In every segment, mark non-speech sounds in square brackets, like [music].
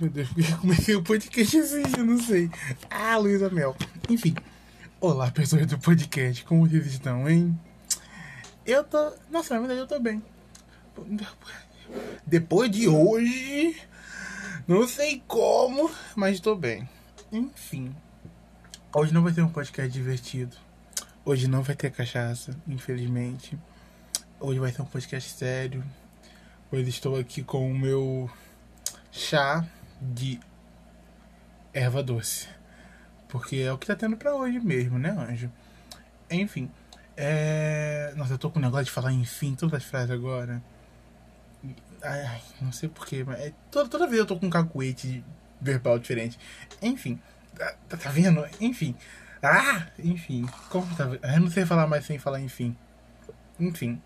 Meu Deus, [laughs] por que eu comecei o podcast assim? Eu não sei. Ah, Luísa Mel. Enfim. Olá, pessoas do podcast. Como vocês estão, hein? Eu tô. Nossa, na verdade eu tô bem. Depois de hoje. Não sei como, mas tô bem. Enfim. Hoje não vai ter um podcast divertido. Hoje não vai ter cachaça, infelizmente. Hoje vai ser um podcast sério. Hoje estou aqui com o meu chá de erva doce. Porque é o que tá tendo pra hoje mesmo, né, anjo? Enfim. É... Nossa, eu tô com o negócio de falar enfim todas as frases agora. Ai, ai não sei porquê, mas é... toda, toda vez eu tô com um cacuete verbal diferente. Enfim. Tá, tá, tá vendo? Enfim. Ah! Enfim. Como tá Eu não sei falar mais sem falar enfim. Enfim.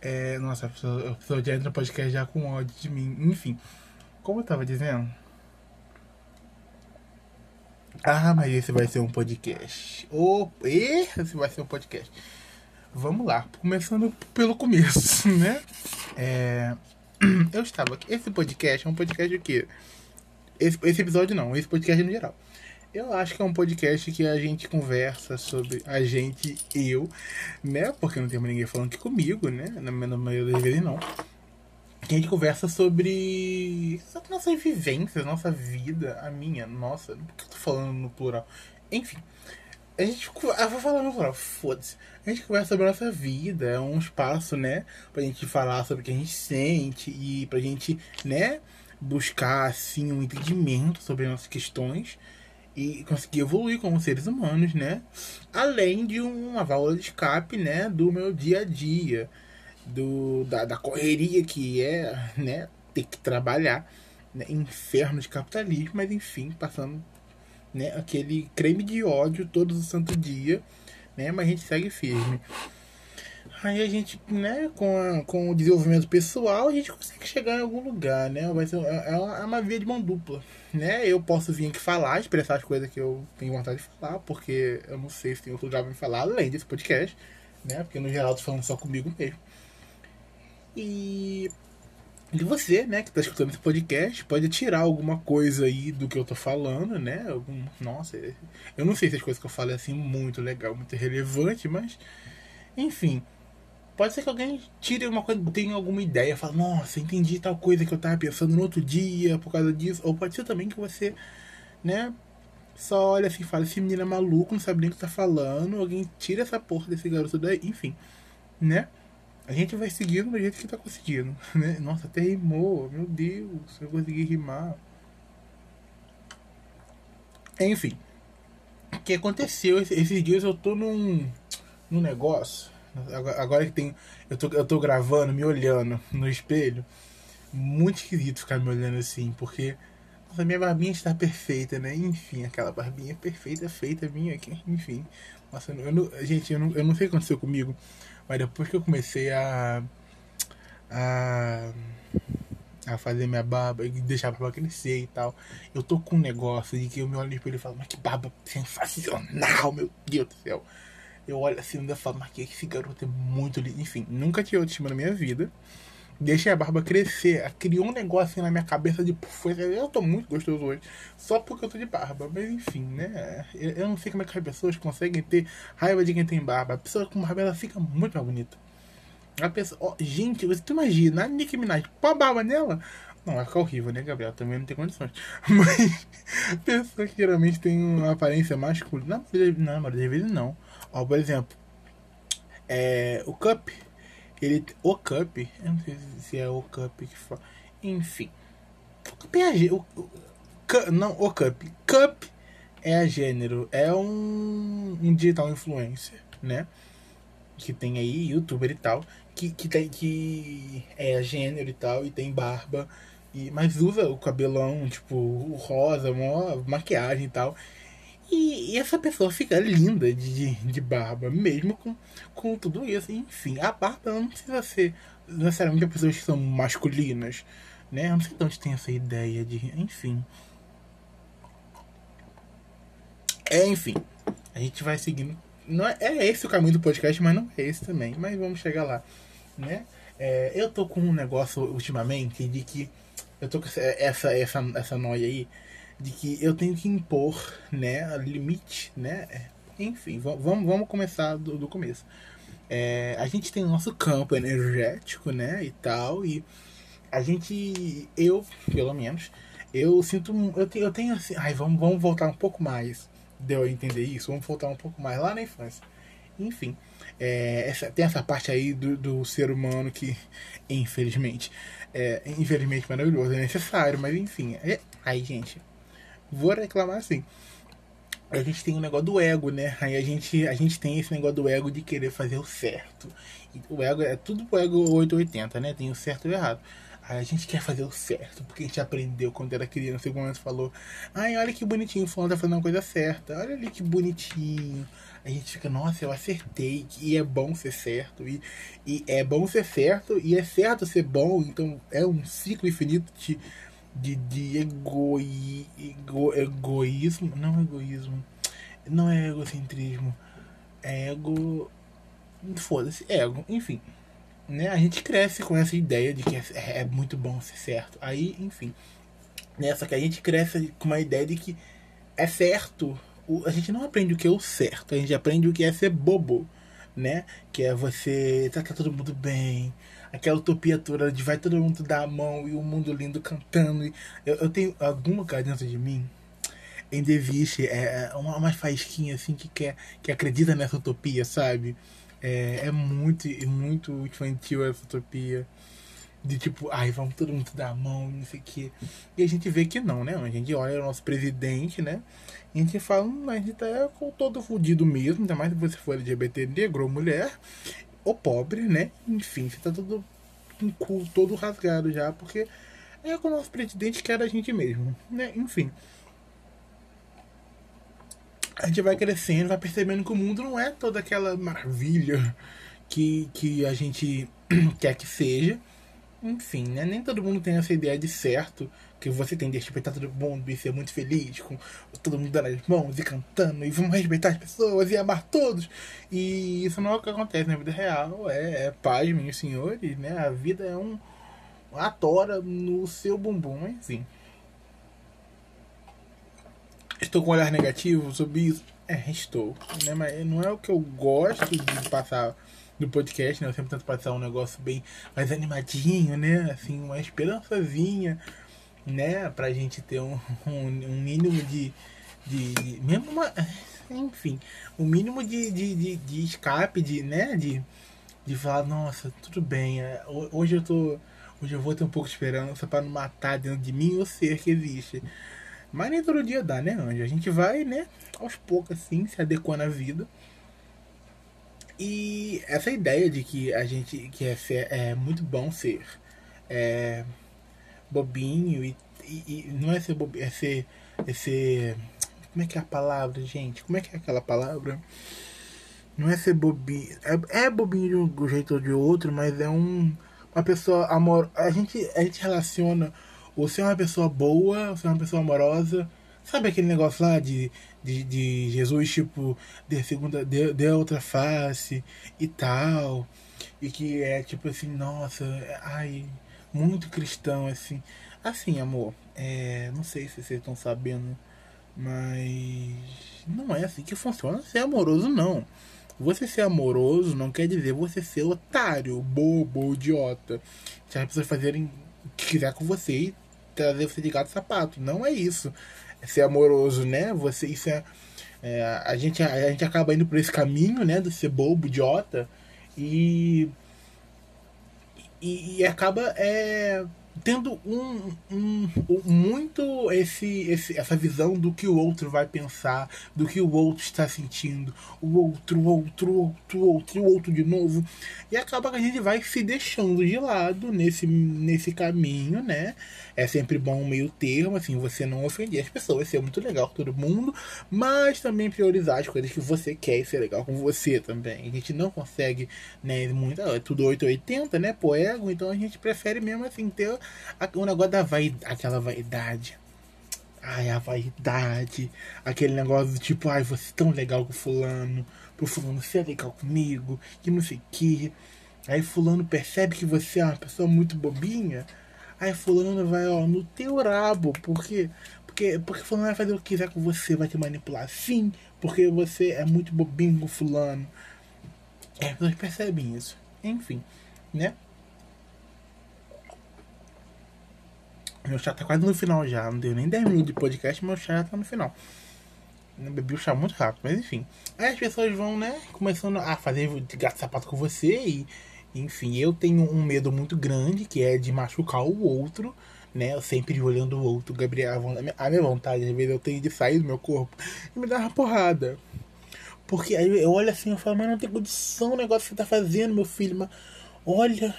É... Nossa, a pessoa, a pessoa já entra no podcast já com ódio de mim. Enfim. Como eu tava dizendo? Ah, mas esse vai ser um podcast. Oh, esse vai ser um podcast. Vamos lá, começando pelo começo, [laughs] né? É, [clears throat] eu estava aqui. Esse podcast é um podcast de quê? Esse, esse episódio não, esse podcast no geral. Eu acho que é um podcast que a gente conversa sobre a gente e eu, né? Porque não tem ninguém falando aqui comigo, né? Na maioria das vezes não que a gente conversa sobre, nossas vivências, nossa vida, a minha, nossa, por que eu tô falando no plural? Enfim, a gente. Eu vou falar no plural, foda-se. A gente conversa sobre a nossa vida, é um espaço, né, pra gente falar sobre o que a gente sente e pra gente, né, buscar, assim, um entendimento sobre as nossas questões e conseguir evoluir como seres humanos, né? Além de uma válvula de escape, né, do meu dia a dia do, da, da correria que é, né, ter que trabalhar, né, inferno de capitalismo, mas enfim, passando, né, aquele creme de ódio todos os santo dia, né, mas a gente segue firme. Aí a gente, né, com, a, com o desenvolvimento pessoal, a gente consegue chegar em algum lugar, né? Vai ser, é, uma, é uma via de mão dupla, né? Eu posso vir aqui falar, expressar as coisas que eu tenho vontade de falar, porque eu não sei se tem outro lugar pra me falar, além desse podcast, né? Porque no geral eu tô falando só comigo mesmo. E e você, né, que está escutando esse podcast, pode tirar alguma coisa aí do que eu tô falando, né? Algum, nossa, eu não sei se as coisas que eu falo é assim muito legal, muito relevante, mas enfim, pode ser que alguém tire uma coisa, tenha alguma ideia, fala, nossa, entendi tal coisa que eu tava pensando no outro dia por causa disso, ou pode ser também que você, né, só olha assim, fala, esse menino é maluco, não sabe nem o que tá falando, alguém tira essa porra desse garoto daí, enfim, né? A gente vai seguindo do jeito que tá conseguindo. [laughs] Né? Nossa, até rimou. Meu Deus, eu consegui rimar. Enfim. O que aconteceu? Esses dias eu tô num, num negócio. Agora que tem. Eu tô, eu tô gravando, me olhando no espelho. Muito esquisito ficar me olhando assim, porque. Nossa, minha barbinha está perfeita, né? Enfim, aquela barbinha perfeita, feita minha aqui. Enfim. Nossa, eu não, gente, eu não, eu não sei o que aconteceu comigo. Mas depois que eu comecei a. a. a fazer minha barba e deixar a barba crescer e tal, eu tô com um negócio de que eu me olho no espelho e falo, mas que barba sensacional, meu Deus do céu. Eu olho assim e falo, mas que esse garoto é muito lindo. Enfim, nunca tive autoestima na minha vida. Deixei a barba crescer, criou um negócio na minha cabeça de eu tô muito gostoso hoje, só porque eu tô de barba. Mas enfim, né? Eu não sei como é que as pessoas conseguem ter raiva de quem tem barba. A pessoa com barba ela fica muito mais bonita. A pessoa, oh, gente, você imagina a Nicki Minaj com a barba nela? Não, vai ficar horrível, né, Gabriel? Também não tem condições. [laughs] Mas pessoas que geralmente têm uma aparência masculina. Não, mas às vezes não. Ó, por exemplo, é, o Cup ele, o Cup, eu não sei se é o Cup que fala. Enfim. O Cup é a gênero. Não, o Cup. Cup é a gênero. É um, um digital influencer, né? Que tem aí, youtuber e tal. Que, que, tem, que é gênero e tal. E tem barba. E, mas usa o cabelão, tipo, o rosa, uma maquiagem e tal. E, e, essa pessoa fica linda de, de barba, mesmo com, com tudo isso. Enfim, a barba não precisa ser necessariamente pessoas que são masculinas, né? Eu não sei de onde tem essa ideia de. Enfim. É, enfim. A gente vai seguindo. Não é, é esse o caminho do podcast, mas não é esse também. Mas vamos chegar lá, né? É, eu tô com um negócio ultimamente de que eu tô com essa, essa, essa, essa noia aí de que eu tenho que impor, né, limite, né? Enfim, vamos, vamos começar do, do começo. É, a gente tem o nosso campo energético, né, e tal, e a gente, eu, pelo menos, eu sinto, eu tenho, eu tenho assim, ai, vamos, vamos voltar um pouco mais, deu a entender isso? Vamos voltar um pouco mais lá na infância. Enfim, é, essa, tem essa parte aí do, do ser humano que, infelizmente, é, infelizmente maravilhoso, é necessário, mas enfim, é, aí, gente, vou reclamar assim a gente tem o um negócio do ego, né? Aí a gente, a gente tem esse negócio do ego de querer fazer o certo. E o ego é tudo o ego 880, né? Tem o certo e o errado. Aí a gente quer fazer o certo, porque a gente aprendeu quando era criança, igual antes falou. Ai, olha que bonitinho, o fulano tá fazendo uma coisa certa. Olha ali que bonitinho. A gente fica, nossa, eu acertei. E é bom ser certo. E, e é bom ser certo, e é certo ser bom. Então é um ciclo infinito de de, de ego, egoísmo. Não egoísmo. Não é egocentrismo. É ego. Foda-se, ego. Enfim. Né? A gente cresce com essa ideia de que é, é muito bom ser certo. Aí, enfim. Né? Só que a gente cresce com uma ideia de que é certo. O, a gente não aprende o que é o certo. A gente aprende o que é ser bobo. Né? Que é você tratar todo mundo bem aquela utopia toda de vai todo mundo dar a mão e o mundo lindo cantando. Eu, eu tenho algum lugar dentro de mim em Deviche, é, é uma, uma faísquinha assim que quer, que acredita nessa utopia, sabe? É, é muito, muito infantil essa utopia. De tipo, ai, vamos todo mundo dar a mão, não sei o quê. E a gente vê que não, né? A gente olha o nosso presidente, né? E a gente fala, hum, a gente tá todo fudido mesmo, ainda mais se você for LGBT negro ou mulher o pobre, né? Enfim, você tá todo o cu todo rasgado já, porque é o nosso presidente quer a gente mesmo, né? Enfim. A gente vai crescendo, vai percebendo que o mundo não é toda aquela maravilha que, que a gente [clears throat] quer que seja. Enfim, né? Nem todo mundo tem essa ideia de certo que você tem de respeitar todo mundo e ser muito feliz, com todo mundo dando as mãos e cantando, e vamos respeitar as pessoas e amar todos. E isso não é o que acontece na vida real, é, é paz, meus senhores, né? A vida é um uma tora no seu bumbum, enfim. Estou com um olhar negativo sobre isso? É, estou. Né? Mas não é o que eu gosto de passar no podcast, né? Eu sempre tento passar um negócio bem mais animadinho, né? Assim, uma esperançazinha né? Pra gente ter um, [laughs] um, um mínimo de, de, de, Mesmo uma. Enfim, o um mínimo de, de, de, de, escape, de, né? De, de falar, nossa, tudo bem, é, hoje eu tô. Hoje eu vou ter um pouco de esperança para não matar dentro de mim o ser que existe. Mas nem todo dia dá, né, Anjo? A gente vai, né, aos poucos, assim, se adequando à vida. E essa ideia de que a gente que é, ser, é muito bom ser é, bobinho e, e, e, não é ser bobinho, é ser, é ser. Como é que é a palavra, gente? Como é que é aquela palavra? Não é ser bobinho. É, é bobinho de um jeito ou de outro, mas é um. Uma pessoa amor. A gente, a gente relaciona ou ser uma pessoa boa, ou ser uma pessoa amorosa. Sabe aquele negócio lá de, de, de Jesus, tipo, de segunda, de, de outra face e tal. E que é tipo assim, nossa, ai, muito cristão, assim. Assim, amor, é, não sei se vocês estão sabendo, mas não é assim que funciona ser amoroso, não. Você ser amoroso não quer dizer você ser otário, bobo, idiota. Se as pessoas fazerem o que quiser com você e trazer você de gato sapato. Não é isso. Ser amoroso, né? Você, isso é, é, a, gente, a gente acaba indo por esse caminho, né? Do ser bobo, idiota. E e, e acaba é, tendo um, um, muito esse, esse, essa visão do que o outro vai pensar, do que o outro está sentindo, o outro, o outro, o outro, o outro, o outro de novo. E acaba que a gente vai se deixando de lado nesse, nesse caminho, né? É sempre bom um meio termo, assim, você não ofender as pessoas, ser muito legal com todo mundo, mas também priorizar as coisas que você quer e ser legal com você também. A gente não consegue, né, muito, é tudo 880, né, pro ego, então a gente prefere mesmo, assim, ter o negócio da vaidade, aquela vaidade. Ai, a vaidade. Aquele negócio do tipo, ai, você é tão legal com fulano. Pro fulano ser legal comigo. Que não sei o que. Aí fulano percebe que você é uma pessoa muito bobinha. Aí fulano vai, ó, no teu rabo, porque porque porque fulano vai fazer o que quiser com você, vai te manipular. Sim, porque você é muito bobinho com fulano. É, as pessoas percebem isso. Enfim, né? Meu chá tá quase no final já. Não deu nem 10 minutos de podcast, meu chá já tá no final. Eu bebi o chá muito rápido, mas enfim. Aí as pessoas vão, né, começando a fazer de gato sapato com você e. Enfim, eu tenho um medo muito grande, que é de machucar o outro, né? Eu sempre olhando o outro, Gabriel. A minha vontade, às vezes, eu tenho de sair do meu corpo e me dar uma porrada. Porque aí eu olho assim e falo, mas não tem condição o negócio que você tá fazendo, meu filho. Mas olha.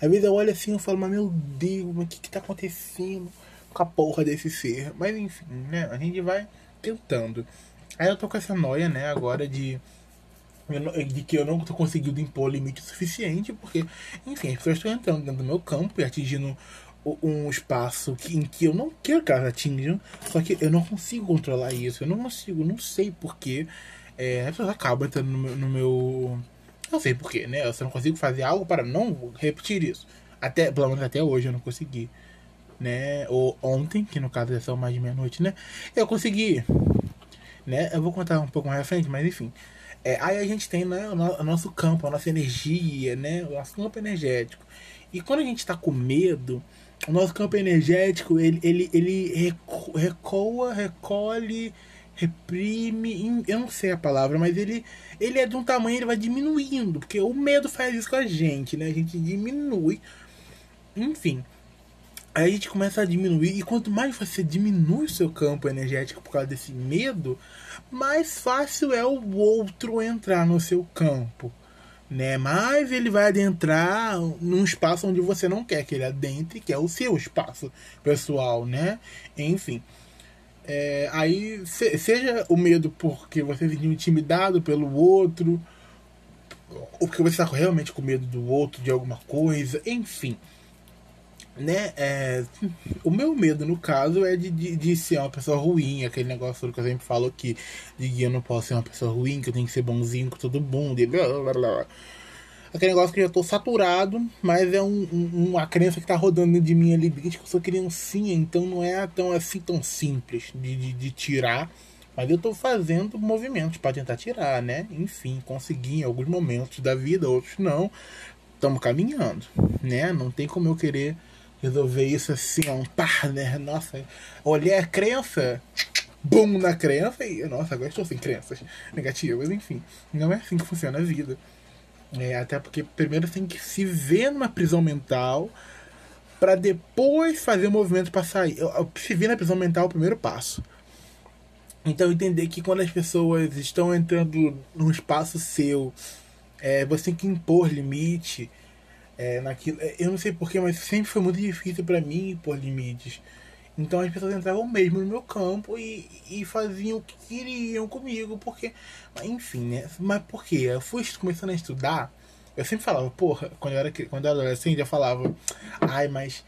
Às vezes eu olho assim e falo, mas meu Deus, o que que tá acontecendo com a porra desse ser? Mas enfim, né? A gente vai tentando. Aí eu tô com essa noia, né, agora de. De que eu não tô conseguindo impor limite suficiente, porque, enfim, as pessoas estão entrando dentro do meu campo e atingindo um espaço que, em que eu não quero que elas atinjam, só que eu não consigo controlar isso, eu não consigo, não sei porquê. É, as pessoas acabam entrando no meu, no meu. Não sei porquê, né? Eu só não consigo fazer algo para não repetir isso. Até, pelo menos até hoje eu não consegui né? Ou ontem, que no caso é só mais de meia-noite, né? Eu consegui, né? Eu vou contar um pouco mais à frente, mas enfim. É, aí a gente tem né, o, nosso campo, a nossa energia, né? O nosso campo energético. E quando a gente está com medo, o nosso campo energético, ele, ele, ele recolhe, reprime, eu não sei a palavra, mas ele, ele é de um tamanho, ele vai diminuindo, porque o medo faz isso com a gente, né? A gente diminui. Enfim, Aí a gente começa a diminuir, e quanto mais você diminui o seu campo energético por causa desse medo, mais fácil é o outro entrar no seu campo. Né? Mais ele vai adentrar num espaço onde você não quer que ele adentre, que é o seu espaço pessoal, né? Enfim. É, aí, se, seja o medo porque você se sentiu intimidado pelo outro, ou porque você está realmente com medo do outro, de alguma coisa, enfim né? É, o meu medo, no caso, é de, de, de, ser uma pessoa ruim, aquele negócio que eu sempre falo aqui, de que eu não posso ser uma pessoa ruim, que eu tenho que ser bonzinho com todo mundo, e blá blá blá. Aquele negócio que eu já tô saturado, mas é um, um, uma crença que tá rodando de mim ali, desde que eu sou criancinha, então não é tão assim tão simples de, de, de tirar. Mas eu tô fazendo movimentos para tentar tirar, né? Enfim, consegui em alguns momentos da vida, outros não. Estamos caminhando, né? Não tem como eu querer resolver isso assim, ó, um par, né? Nossa, olhei a crença, bum na crença e, nossa, agora estou sem crenças negativas, enfim. Não é assim que funciona a vida. É, até porque primeiro tem que se ver numa prisão mental para depois fazer o movimento para sair. Se ver na prisão mental é o primeiro passo. Então entender que quando as pessoas estão entrando num espaço seu, é, você tem que impor limite é, naquilo. É, eu não sei porquê, mas sempre foi muito difícil para mim pôr limites. Então as pessoas entravam mesmo no meu campo e, e faziam o que queriam comigo, porque. Enfim, né? Mas por quê? Eu fui começando a estudar, eu sempre falava, porra, quando eu era, quando eu era adolescente, eu falava, ai, mas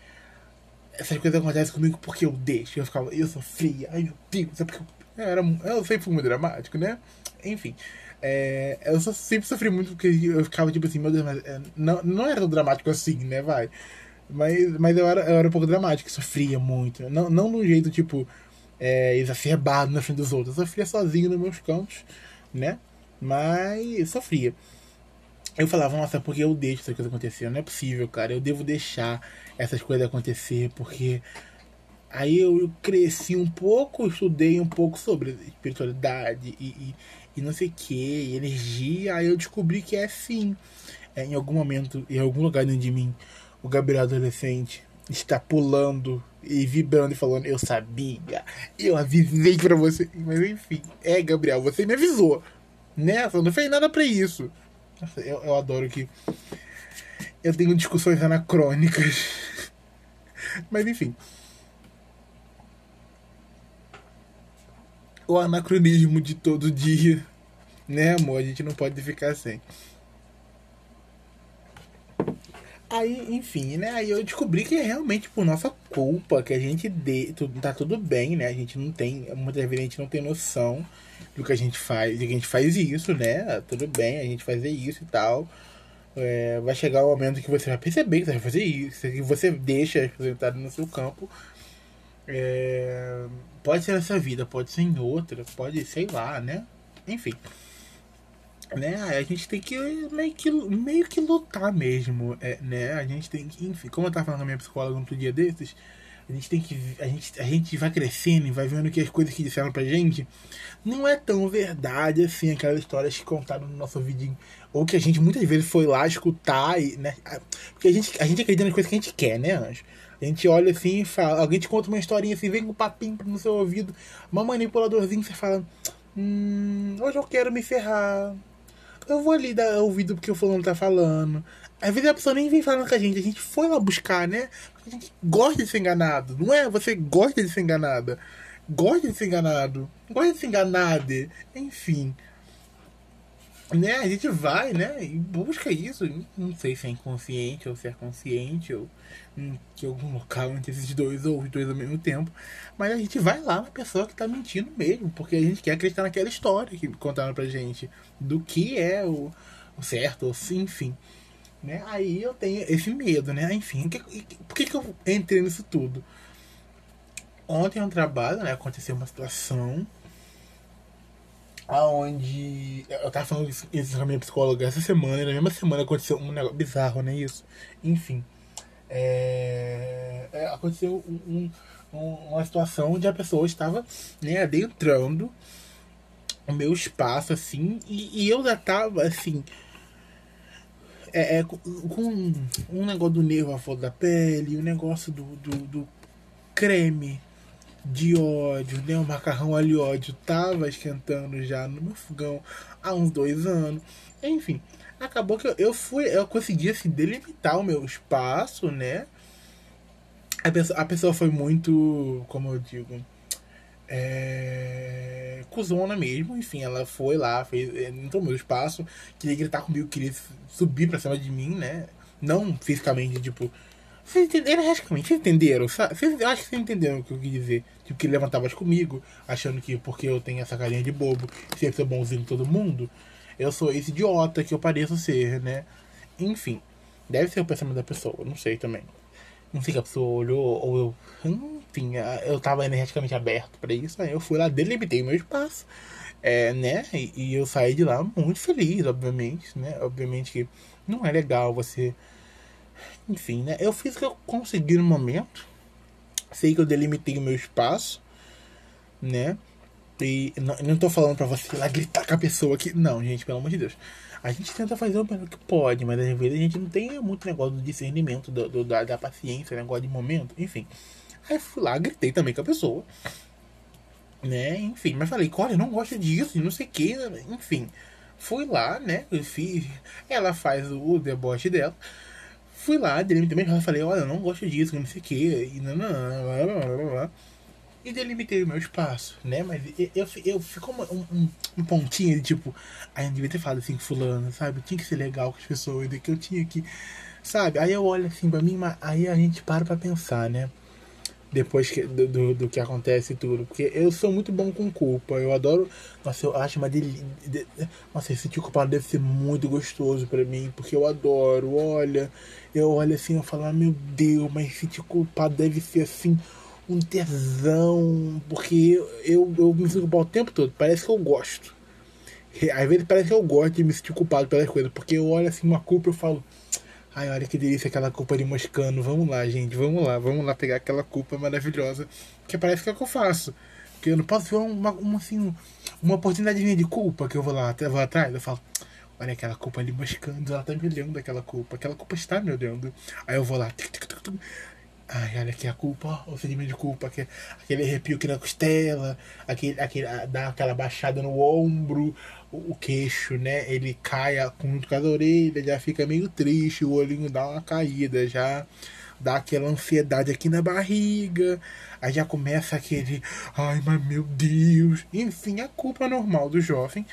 essas coisas acontecem comigo porque eu deixo. Eu ficava, eu sofria, ai meu Deus, é porque eu, era, eu sempre fui muito dramático, né? Enfim. É, eu sempre sofri muito porque eu ficava tipo assim, meu Deus, mas é, não, não era tão dramático assim, né, vai. Mas, mas eu, era, eu era um pouco dramático, sofria muito. Não, não no jeito, tipo, é, exacerbado na frente dos outros. Eu sofria sozinho nos meus cantos, né? Mas sofria. Eu falava, nossa, porque eu deixo essas coisas acontecer? Não é possível, cara. Eu devo deixar essas coisas acontecer, porque aí eu cresci um pouco, estudei um pouco sobre espiritualidade e, e e não sei o que, energia. Aí eu descobri que é assim. É, em algum momento, em algum lugar dentro de mim, o Gabriel adolescente está pulando e vibrando e falando: Eu sabia, eu avisei pra você. Mas enfim, é, Gabriel, você me avisou. Né? Você não fez nada pra isso. Nossa, eu, eu adoro que. Eu tenho discussões anacrônicas. [laughs] Mas enfim. o anacronismo de todo dia. Né, amor? A gente não pode ficar sem. Aí, enfim, né? Aí eu descobri que é realmente por nossa culpa que a gente de, tudo, tá tudo bem, né? A gente não tem, muitas vezes a gente não tem noção do que a gente faz, de que a gente faz isso, né? Tudo bem, a gente fazer isso e tal. É, vai chegar o um momento que você vai perceber que você vai fazer isso, que você deixa representado no seu campo. É, pode ser nessa vida, pode ser em outra, pode, sei lá, né? Enfim. Né? A gente tem que meio que, meio que lutar mesmo, é, né? A gente tem que, enfim, como eu tava falando com a minha psicóloga outro dia desses, a gente tem que. A gente, a gente vai crescendo e vai vendo que as coisas que disseram pra gente não é tão verdade assim, aquelas histórias que contaram no nosso vídeo. Ou que a gente muitas vezes foi lá escutar, e, né? Porque a gente, a gente acredita nas coisas que a gente quer, né, Anjo? A gente olha assim e fala, alguém te conta uma historinha assim, vem com um papinho no seu ouvido, uma manipuladorzinho, você fala, hum, hoje eu quero me ferrar. Eu vou ali dar ouvido porque o fulano tá falando. Às vezes a pessoa nem vem falando com a gente, a gente foi lá buscar, né? A gente gosta de ser enganado, não é? Você gosta de ser enganada. Gosta de ser enganado. Gosta de ser enganada. Enfim. Né? A gente vai, né? E busca isso. Não sei se é inconsciente ou se é consciente ou que algum local entre esses dois ou os dois ao mesmo tempo. Mas a gente vai lá na pessoa que tá mentindo mesmo, porque a gente quer acreditar naquela história que contaram pra gente do que é o, o certo, ou enfim. Né? Aí eu tenho esse medo, né? Enfim, que, por que, que eu entrei nisso tudo? Ontem no trabalho, né, aconteceu uma situação aonde eu tava falando isso com a minha psicóloga essa semana, e na mesma semana aconteceu um negócio bizarro, né? Isso. Enfim. É, é, aconteceu um, um, uma situação onde a pessoa estava né, adentrando o meu espaço, assim, e, e eu já tava, assim, é, é, com, um negócio do nervo à flor da pele, o um negócio do, do, do, creme de ódio, né? O macarrão ali ódio tava esquentando já no meu fogão há uns dois anos. Enfim, acabou que eu, eu fui, eu consegui assim, delimitar o meu espaço, né? A pessoa, a pessoa foi muito, como eu digo, é, cuzona mesmo, enfim, ela foi lá, fez, é, entrou no meu espaço, queria gritar comigo, queria subir pra cima de mim, né? Não fisicamente, tipo. Vocês entenderam, vocês entenderam? Vocês, acho que vocês entenderam o que eu quis dizer. Tipo, que levantava comigo, achando que porque eu tenho essa carinha de bobo, sempre sou bonzinho todo mundo, eu sou esse idiota que eu pareço ser, né? Enfim, deve ser o pensamento da pessoa, não sei também. Não sei que a pessoa olhou ou eu. Enfim, eu tava energeticamente aberto para isso, aí eu fui lá, delimitei meu espaço, é, né? E, e, eu saí de lá muito feliz, obviamente, né? Obviamente que não é legal você. Enfim, né? Eu fiz o que eu consegui no momento. Sei que eu delimitei o meu espaço, né? E não, não tô falando pra você ir lá gritar com a pessoa aqui. Não, gente, pelo amor de Deus. A gente tenta fazer o melhor que pode, mas às vezes a gente não tem muito negócio do discernimento, do, do da, da, paciência, negócio de momento, enfim. Aí fui lá, gritei também com a pessoa. Né, enfim, mas falei, olha, não gosto disso, não sei o que, enfim. Fui lá, né, eu fiz, ela faz o deboche dela. Fui lá, dele também, falei, olha, eu não gosto disso, não sei o que, e não, não, blá, blá, blá, blá e delimitei o meu espaço, né? Mas eu, eu, eu ficou um, um, um, pontinho de tipo, aí eu devia ter falado assim fulano, sabe? Tinha que ser legal com as pessoas, que eu tinha que. Sabe? Aí eu olho assim pra mim, mas aí a gente para pra pensar, né? Depois que, do, do, do, que acontece e tudo. Porque eu sou muito bom com culpa. Eu adoro. Nossa, eu acho uma delícia. De, nossa, esse sentir culpado deve ser muito gostoso pra mim. Porque eu adoro. Olha, eu olho assim e falo, ah, meu Deus, mas sentir culpado deve ser assim um tesão, porque eu, eu me sinto culpado o tempo todo, parece que eu gosto. Às vezes parece que eu gosto de me sentir culpado pelas coisas, porque eu olho assim uma culpa e eu falo, ai, olha que delícia aquela culpa de moscando, vamos lá, gente, vamos lá, vamos lá pegar aquela culpa maravilhosa, que parece que é o que eu faço. Porque eu não posso ver uma, uma, assim, uma oportunidade de culpa que eu vou lá, vou atrás, eu falo, olha aquela culpa ali moscando, ela tá me olhando aquela culpa, aquela culpa está me olhando. Aí eu vou lá, tic, tic, tic, Ai, olha aqui a culpa, o sentimento de culpa, aquele, aquele arrepio aqui na costela, aquele, aquele, dá aquela baixada no ombro, o, o queixo, né? Ele cai junto com as orelhas, já fica meio triste, o olhinho dá uma caída, já dá aquela ansiedade aqui na barriga, aí já começa aquele, ai, mas meu Deus, enfim, a culpa normal do jovem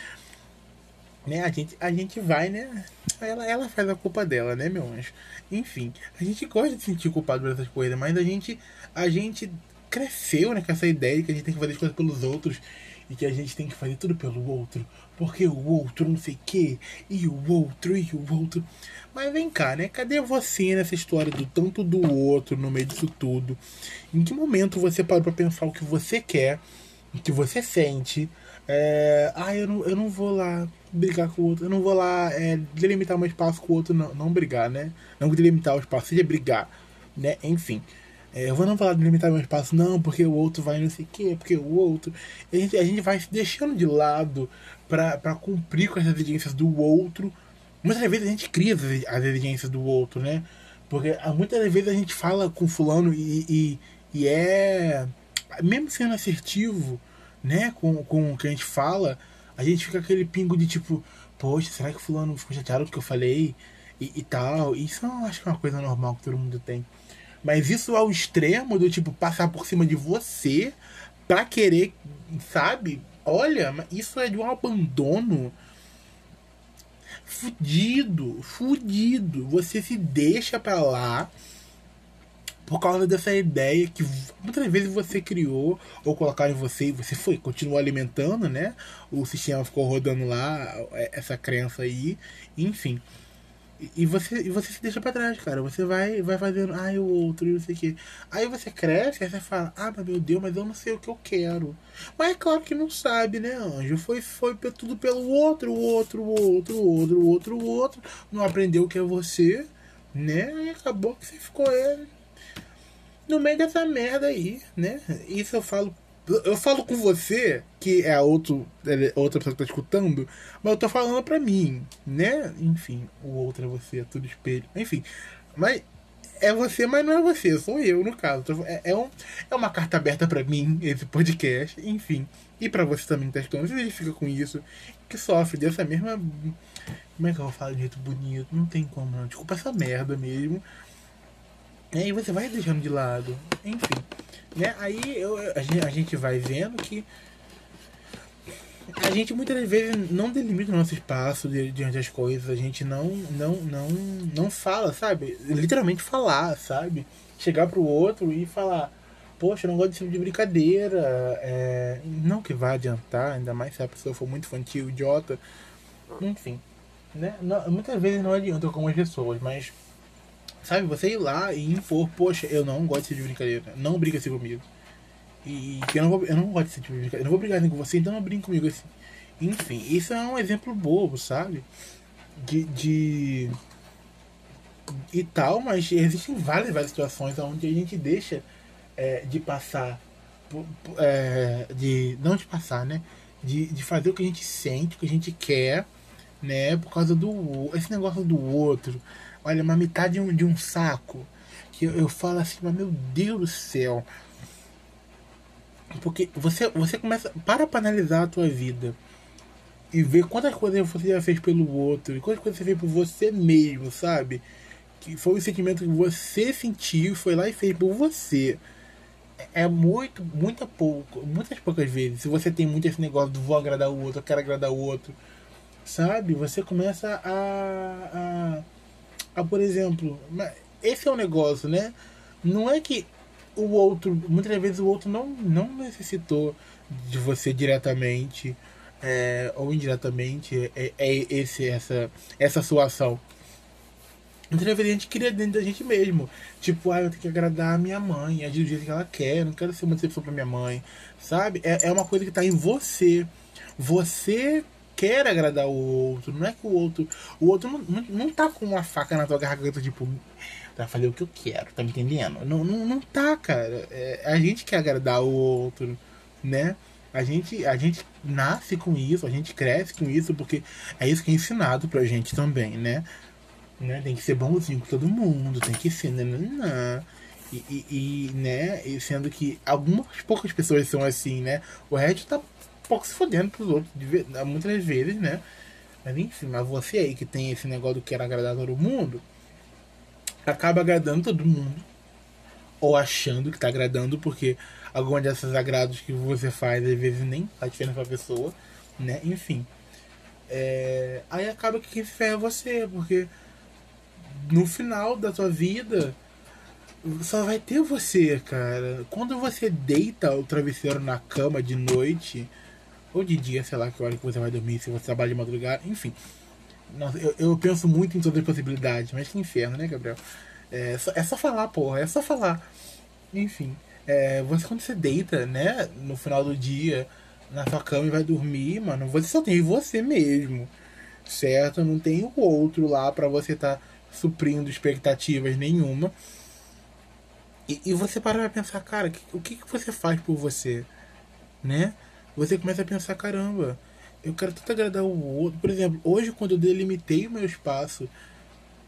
né? A gente, a gente vai, né? Ela, ela faz a culpa dela, né, meu anjo? Enfim, a gente gosta de se sentir culpado por essas coisas, mas a gente, a gente cresceu, né, com essa ideia de que a gente tem que fazer as coisas pelos outros e que a gente tem que fazer tudo pelo outro, porque o outro não sei o que, e o outro, e o outro. Mas vem cá, né? Cadê você nessa história do tanto do outro no meio disso tudo? Em que momento você parou pra pensar o que você quer, o que você sente? É, ah, eu não, eu não vou lá brigar com o outro, eu não vou lá é, delimitar meu espaço com o outro, não, não brigar, né? Não delimitar o espaço, seja brigar, né? Enfim. É, eu vou não falar de limitar meu espaço, não, porque o outro vai não sei o quê, porque o outro. A gente, a gente vai se deixando de lado para cumprir com as exigências do outro. Muitas vezes a gente cria as exigências do outro, né? Porque ah, muitas vezes a gente fala com fulano e, e, e é. Mesmo sendo assertivo, né, com, com o que a gente fala, a gente fica aquele pingo de tipo, poxa, será que fulano ficou chateado do que eu falei? E, e tal. Isso eu acho que é uma coisa normal que todo mundo tem. Mas isso ao extremo do tipo passar por cima de você pra querer, sabe? Olha, isso é de um abandono fudido, fudido. Você se deixa pra lá por causa dessa ideia que muitas vezes você criou ou colocaram em você e você foi, continuou alimentando, né? O sistema ficou rodando lá, é, essa crença aí, enfim. E você, e você se deixa pra trás, cara. Você vai, vai fazendo, ai, o outro, e não sei o quê. Aí você cresce, aí você fala, ah, mas meu Deus, mas eu não sei o que eu quero. Mas é claro que não sabe, né, anjo? Foi, foi tudo pelo outro, outro, outro, outro, outro, outro. Não aprendeu o que é você, né? E acabou que você ficou ele. No meio dessa merda aí, né? Isso eu falo eu falo com você, que é outro, outra pessoa que tá escutando, mas eu tô falando pra mim, né? Enfim, o outro é você, é tudo espelho. Enfim, mas é você, mas não é você, sou eu, no caso. É, é, um, é uma carta aberta para mim, esse podcast, enfim. E para você também que tá escutando, você fica com isso, que sofre dessa mesma. Como é que eu falar de jeito bonito? Não tem como, não. Desculpa essa merda mesmo. E aí você vai deixando de lado. Enfim. Né? Aí eu, a, gente, vai vendo que a gente muitas vezes não delimita o nosso espaço diante das coisas, a gente não, não, não, não fala, sabe? Literalmente falar, sabe? Chegar pro outro e falar, poxa, eu não gosto desse tipo de brincadeira. É... Não que vá adiantar, ainda mais se a pessoa for muito infantil, idiota. Enfim. Né? Não, muitas vezes não adianta com as pessoas, mas Sabe, você ir lá e impor, poxa, eu não gosto tipo de brincadeira, não briga assim comigo. E eu não, vou, eu não gosto desse tipo de brincadeira, eu não vou brigar assim com você, então não brinque comigo assim. Enfim, isso é um exemplo bobo, sabe? De. de e tal, mas existem várias, várias situações onde a gente deixa é, de passar. É, de. Não de passar, né? De, de fazer o que a gente sente, o que a gente quer, né? Por causa do. Esse negócio do outro olha, uma metade de um, de um saco. Que eu, eu falo assim, mas meu Deus do céu. Porque você, você começa. Para pra analisar a tua vida. E ver quantas coisas você já fez pelo outro. E quantas coisas você fez por você mesmo, sabe? Que foi o sentimento que você sentiu, foi lá e fez por você. É muito, muita pouco, muitas poucas vezes. Se você tem muito esse negócio do vou agradar o outro, eu quero agradar o outro, sabe? Você começa a, a ah, por exemplo, esse é o negócio, né? Não é que o outro, muitas vezes o outro não, não necessitou de você diretamente é, ou indiretamente, é, é, esse, essa, essa sua ação. Muitas vezes a gente cria dentro da gente mesmo. Tipo, ah, eu tenho que agradar a minha mãe, agir do jeito que ela quer, não quero ser uma decepção pra minha mãe, sabe? É, é uma coisa que tá em você. Você quer agradar o outro, não é que o outro. O outro não, não, não tá com uma faca na tua garganta, tipo, pra fazer o que eu quero, tá me entendendo? Não, não, não tá, cara. É, a gente quer agradar o outro, né? A gente, a gente nasce com isso, a gente cresce com isso, porque é isso que é ensinado pra gente também, né? né? Tem que ser bonzinho com todo mundo, tem que ser. Né? E, e, e, né? E sendo que algumas poucas pessoas são assim, né? O resto tá pouco se fodendo pros outros, muitas vezes, né? Mas enfim, mas você aí que tem esse negócio do quer agradar todo mundo, acaba agradando todo mundo. Ou achando que tá agradando, porque alguma dessas agrados que você faz, às vezes nem faz diferença pra pessoa, né? Enfim. É... Aí acaba que quem ferra é você, porque no final da tua vida só vai ter você, cara. Quando você deita o travesseiro na cama de noite, Ou de dia, sei lá, que hora que você vai dormir, se você trabalha de madrugada, enfim. Nossa, eu, eu penso muito em todas as possibilidades, mas que inferno, né, Gabriel? É só, é só falar, porra, é só falar. Enfim, é, você quando você deita, né, no final do dia, na sua cama e vai dormir, mano, você só tem você mesmo, certo? Não tem o outro lá para você estar tá suprindo expectativas nenhuma. E, e você para pra pensar, cara, que, o que, que você faz por você, né? Você começa a pensar, caramba, eu quero tanto agradar o outro. Por exemplo, hoje quando eu delimitei o meu espaço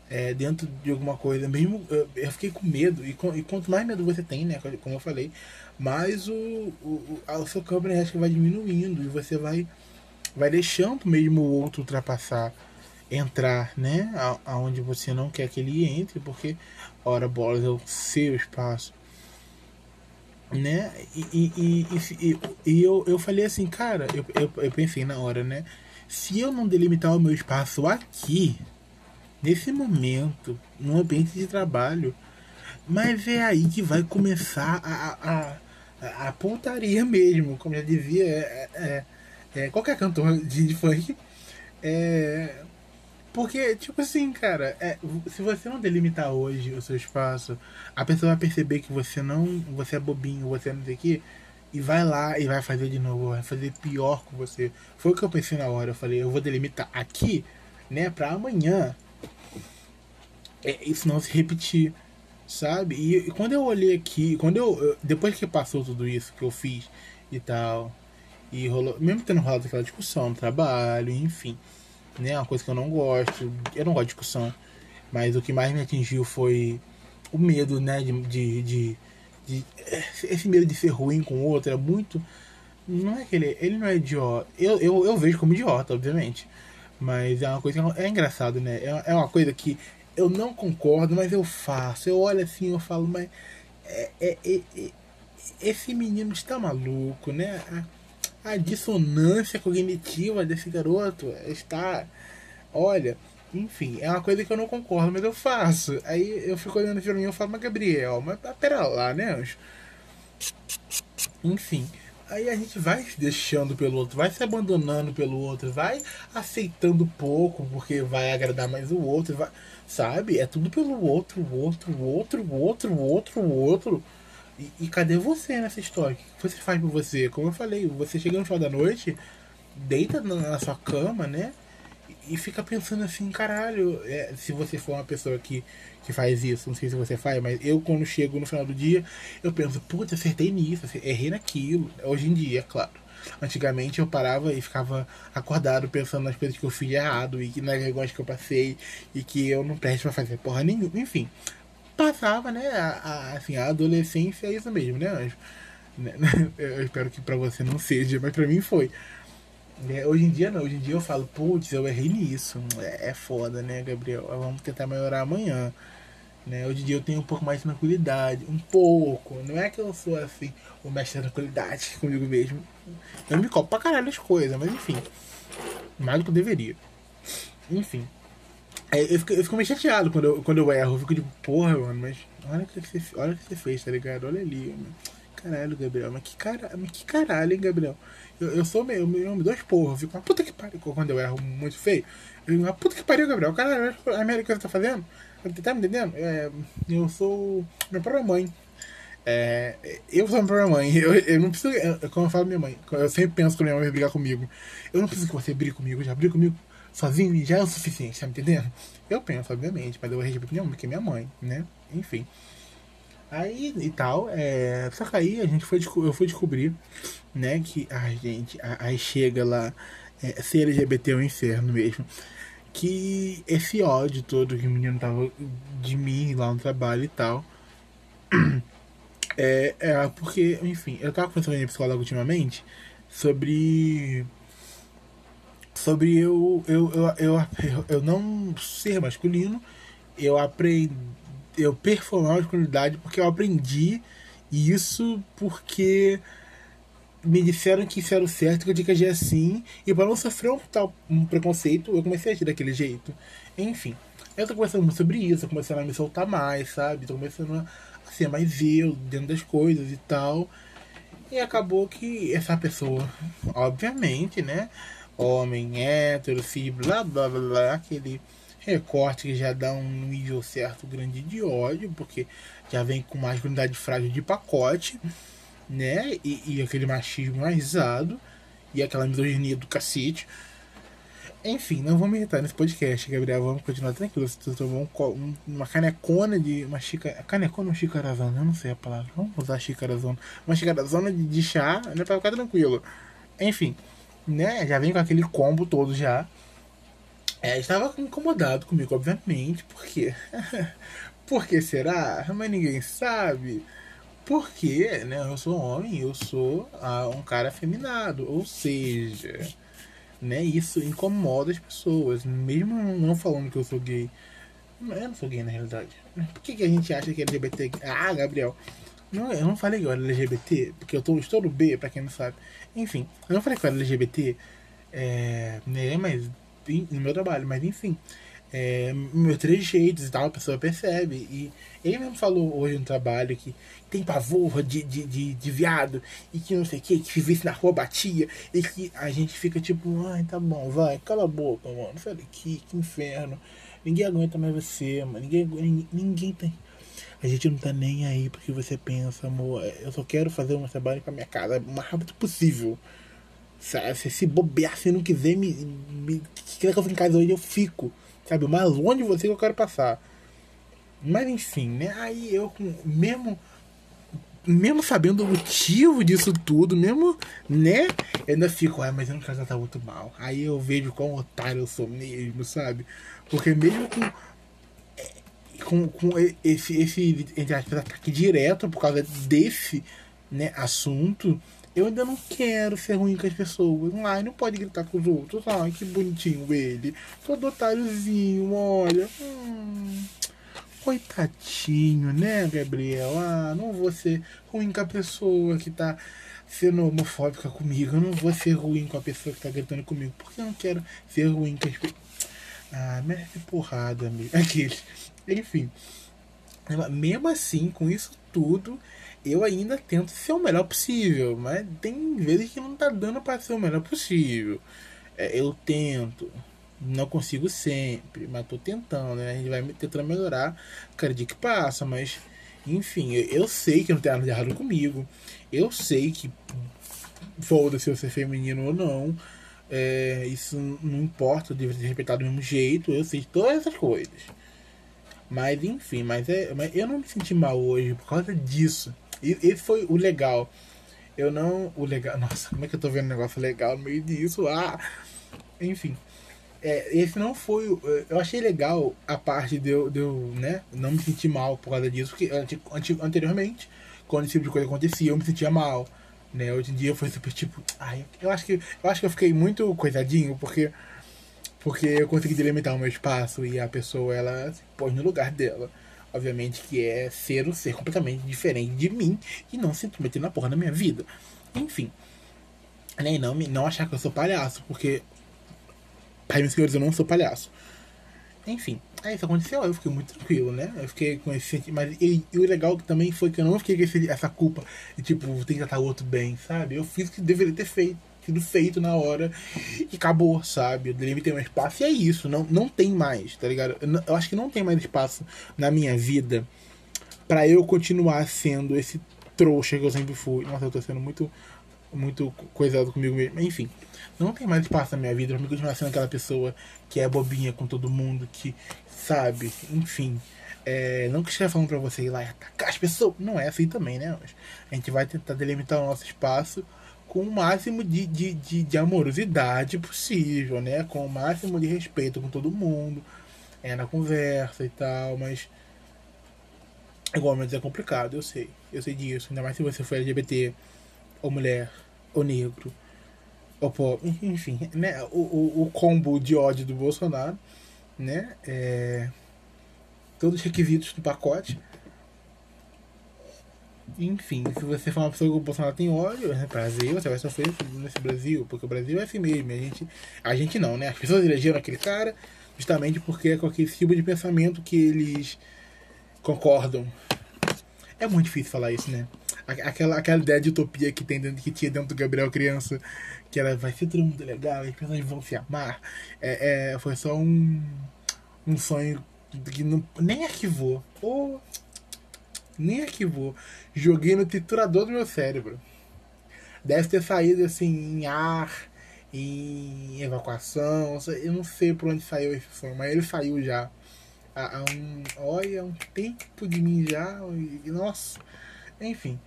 é, dentro de alguma coisa, mesmo eu, fiquei com medo, e, com, e, quanto mais medo você tem, né, como eu falei, mais o, o, o seu campo energético vai diminuindo e você vai, vai deixando mesmo o outro ultrapassar, entrar, né, aonde você não quer que ele entre, porque, ora, bolas é o seu espaço. Né? E, e, e, e, eu, eu falei assim, cara, eu, eu, eu pensei na hora, né? Se eu não delimitar o meu espaço aqui, nesse momento, no ambiente de trabalho. Mas é aí que vai começar a, a, a, pontaria mesmo, como já dizia é, é, é, qualquer cantor de, de funk. É, porque, tipo assim, cara, é, se você não delimitar hoje o seu espaço, a pessoa vai perceber que você não. Você é bobinho, você não sei o quê, e vai lá e vai fazer de novo, vai fazer pior com você. Foi o que eu pensei na hora. Eu falei, eu vou delimitar aqui, né, pra amanhã é, isso não se repetir, sabe? E, e, quando eu olhei aqui, quando eu, depois que passou tudo isso que eu fiz e tal, e rolou, mesmo tendo rolado aquela discussão no trabalho, enfim, né, uma coisa que eu não gosto, eu não gosto de discussão, mas o que mais me atingiu foi o medo, né, de, de, de, de esse medo de ser ruim com o outro é muito não é que ele, ele não é idiota. Eu, eu, eu vejo como idiota, obviamente. Mas é uma coisa é engraçado, né? É, é uma coisa que eu não concordo, mas eu faço. Eu olho assim, eu falo, mas é, é, é, é esse menino está maluco, né? A, dissonância cognitiva desse garoto está. Olha, enfim, é uma coisa que eu não concordo, mas eu faço. Aí eu fico olhando pra mim e falo, mas Gabriel, mas pera lá, né, anjo? Enfim. Aí a gente vai se deixando pelo outro, vai se abandonando pelo outro, vai aceitando pouco porque vai agradar mais o outro, vai, sabe? É tudo pelo outro, o outro, o outro, o outro, o outro, o outro. E, e, cadê você nessa história? O que você faz por você? Como eu falei, você chega no final da noite, deita na sua cama, né? E fica pensando assim, caralho, é, se você for uma pessoa que, que faz isso, não sei se você faz, mas eu quando chego no final do dia, eu penso, putz, acertei nisso, errei naquilo. Hoje em dia, é claro. Antigamente eu parava e ficava acordado pensando nas coisas que eu fiz errado e que nas vergonhas que eu passei e que eu não presto pra fazer porra nenhuma. Enfim, passava, né? A, a, assim, a adolescência é isso mesmo, né, Anjo? Né, [laughs] eu espero que pra você não seja, mas pra mim foi. É, hoje em dia não, hoje em dia eu falo, putz, eu errei nisso. É, é foda, né, Gabriel? Vamos tentar melhorar amanhã. Né? Hoje em dia eu tenho um pouco mais de tranquilidade. Um pouco. Não é que eu sou assim, o mestre da tranquilidade [laughs] comigo mesmo. Eu me copo pra caralho as coisas, mas enfim. Mais do que eu deveria. Enfim. É, eu, fico, eu fico meio chateado quando eu, quando eu erro. Eu fico tipo, porra, mano, mas olha o que você, olha que você fez, tá ligado? Olha ali, mano. Caralho, Gabriel, mas que, cara, mas que caralho, hein, Gabriel? Eu, eu sou meio, meio me dois porra. Eu fico uma puta que pariu quando eu erro muito feio. Eu digo, uma puta que pariu, Gabriel. Caralho, a merda que você tá fazendo? Tá me entendendo? É, eu sou minha própria mãe. É, eu sou minha própria mãe. Eu, eu não preciso. Eu, como eu falo minha mãe, eu sempre penso que minha mãe vai brigar comigo. Eu não preciso que você brigue comigo, já briga comigo sozinho já é o suficiente, tá me entendendo? Eu penso, obviamente, mas eu respeito minha mãe, porque é minha mãe, né? Enfim. Aí e tal, é, só que aí a gente foi, eu fui descobrir, né, que a gente, aí chega lá, é, ser LGBT é um inferno mesmo que esse ódio todo que o menino tava de mim lá no trabalho e tal. [clears throat] É, é porque, enfim, eu tava conversando com a minha psicóloga ultimamente sobre. Sobre eu, eu, eu, eu, eu não ser masculino, eu aprendi. Eu performar a masculinidade porque eu aprendi isso porque me disseram que isso era o certo, que eu tinha que agir assim, e para não sofrer um tal um preconceito, eu comecei a agir daquele jeito. Enfim, eu tô conversando muito sobre isso, tô começando a me soltar mais, sabe? Tô começando a ser mais eu dentro das coisas e tal. E acabou que essa pessoa, obviamente, né? Homem, hétero, cis, blá blá blá, aquele recorte que já dá um nível certo grande de ódio, porque já vem com masculinidade frágil de pacote, né? E, e aquele machismo risado e aquela misoginia do cacete. Enfim, não vamos me irritar nesse podcast, Gabriel. Vamos continuar tranquilo. Se tu tomou um, uma canecona de. Uma xícara. Canecona ou xícarazona? Eu não sei a palavra. Vamos usar xícarazona. Uma xícarazona de, de chá, né? Pra ficar tranquilo. Enfim, né? Já vem com aquele combo todo já. É, estava incomodado comigo, obviamente. Por quê? [laughs] Por que será? Mas ninguém sabe. Porque, né? Eu sou homem, eu sou ah, um cara afeminado. Ou seja né? Isso incomoda as pessoas, mesmo não falando que eu sou gay. Eu não sou gay na realidade. Por que, que a gente acha que LGBT. Ah, Gabriel. Não, eu não falei que eu era LGBT, porque eu tô, estou no B, pra quem não sabe. Enfim, eu não falei que eu era LGBT, é, né, mas no meu trabalho, mas enfim. É, três jeitos e tal, a pessoa percebe. E ele mesmo falou hoje no trabalho que tem pavor de, de, de, de viado e que não sei o que, que se na rua batia e que a gente fica tipo, ai, tá bom, vai, cala a boca, mano, sai daqui, que inferno. Ninguém aguenta mais você, mano, ninguém, ninguém, ninguém tem. A gente não tá nem aí porque você pensa, amor, eu só quero fazer um trabalho pra minha casa o mais rápido possível. Sabe, se, se bobear, se não quiser me, me. Quiser que eu fique em casa hoje, eu fico. Sabe, o mais longe de você que eu quero passar. Mas enfim, né? Aí eu, mesmo mesmo sabendo o motivo disso tudo, mesmo, né? Eu ainda fico, ah, mas eu não quero tratar muito mal. Aí eu vejo quão otário eu sou mesmo, sabe? Porque mesmo com. Com, com esse, esse entre aspas, ataque direto por causa desse né, assunto, eu ainda não quero ser ruim com as pessoas. Ai, não pode gritar com os outros. Ai, que bonitinho ele. Todo otáriozinho, olha. Hum. Coitadinho, né, Gabriel? Ah, não vou ser ruim com a pessoa que tá sendo homofóbica comigo. Eu não vou ser ruim com a pessoa que tá gritando comigo. Porque eu não quero ser ruim com as pessoas. Ah, merece porrada, amigo. [laughs] Aqueles. Enfim. Mesmo assim, com isso tudo, eu ainda tento ser o melhor possível. Mas tem vezes que não tá dando para ser o melhor possível. É, eu tento. Não consigo sempre, mas tô tentando, né? A gente vai tentando melhorar cada dia que passa, mas enfim, eu, eu sei que não tem nada de errado comigo. Eu sei que foda-se eu ser feminino ou não. É, isso não importa, eu devo ser respeitado do mesmo jeito. Eu sei todas essas coisas. Mas enfim, mas, é, mas eu não me senti mal hoje por causa disso. E esse foi o legal. Eu não. O legal. [laughs] Nossa, como é que eu tô vendo um negócio legal no meio disso? Ah! Enfim é, esse não foi. Eu achei legal a parte de eu, de eu né, não me sentir mal por causa disso, porque anteriormente, quando esse tipo de coisa acontecia, eu me sentia mal. Né? Hoje em dia foi super tipo. Ai, eu acho que eu acho que eu fiquei muito coisadinho, porque porque eu consegui delimitar o meu espaço e a pessoa ela se pôs no lugar dela. Obviamente que é ser um ser completamente diferente de mim e não se meter na porra da minha vida. Enfim. nem não, não achar que eu sou palhaço, porque Pai, meus senhores, eu não sou palhaço. Enfim, aí isso aconteceu, eu fiquei muito tranquilo, né? Eu fiquei com esse. Mas e, e, o legal também foi que eu não fiquei com esse, essa culpa de tipo, tem que tratar o outro bem, sabe? Eu fiz o que deveria ter feito, sido feito na hora e acabou, sabe? Eu deveria um espaço e é isso, não, não tem mais, tá ligado? Eu, eu acho que não tem mais espaço na minha vida para eu continuar sendo esse trouxa que eu sempre fui. Nossa, eu tô sendo muito, muito coisado comigo mesmo. Enfim não tem mais espaço na minha vida pra me continuar sendo aquela pessoa que é bobinha com todo mundo, que sabe, enfim. É, não que esteja falando pra você ir lá e atacar as pessoas. Não é assim também, né? A gente vai tentar delimitar o nosso espaço com o máximo de, de, de, de amorosidade possível, né? Com o máximo de respeito com todo mundo. É na conversa e tal, mas. Igualmente é complicado, eu sei. Eu sei disso. Ainda mais se você for LGBT, ou mulher, ou negro Opo, enfim, né, o, o, o, combo de ódio do Bolsonaro, né, é, todos os requisitos do pacote. Enfim, se você for uma pessoa que o Bolsonaro tem ódio, é prazer, você vai sofrer nesse Brasil, porque o Brasil é assim mesmo. A gente, a gente não, né? As pessoas elegeram aquele cara justamente porque é com aquele tipo de pensamento que eles concordam. É muito difícil falar isso, né? aquela, aquela ideia de utopia que, tem dentro, que tinha dentro do Gabriel criança, que ela vai ser todo mundo legal, as pessoas vão se amar. É, é, foi só um, um sonho que não, nem arquivou. Ou nem arquivou. Joguei no triturador do meu cérebro. Deve ter saído assim em ar, em evacuação. Eu não sei por onde saiu esse som, mas ele saiu já. Há, um. Olha, um tempo de mim já. E, nossa. Enfim.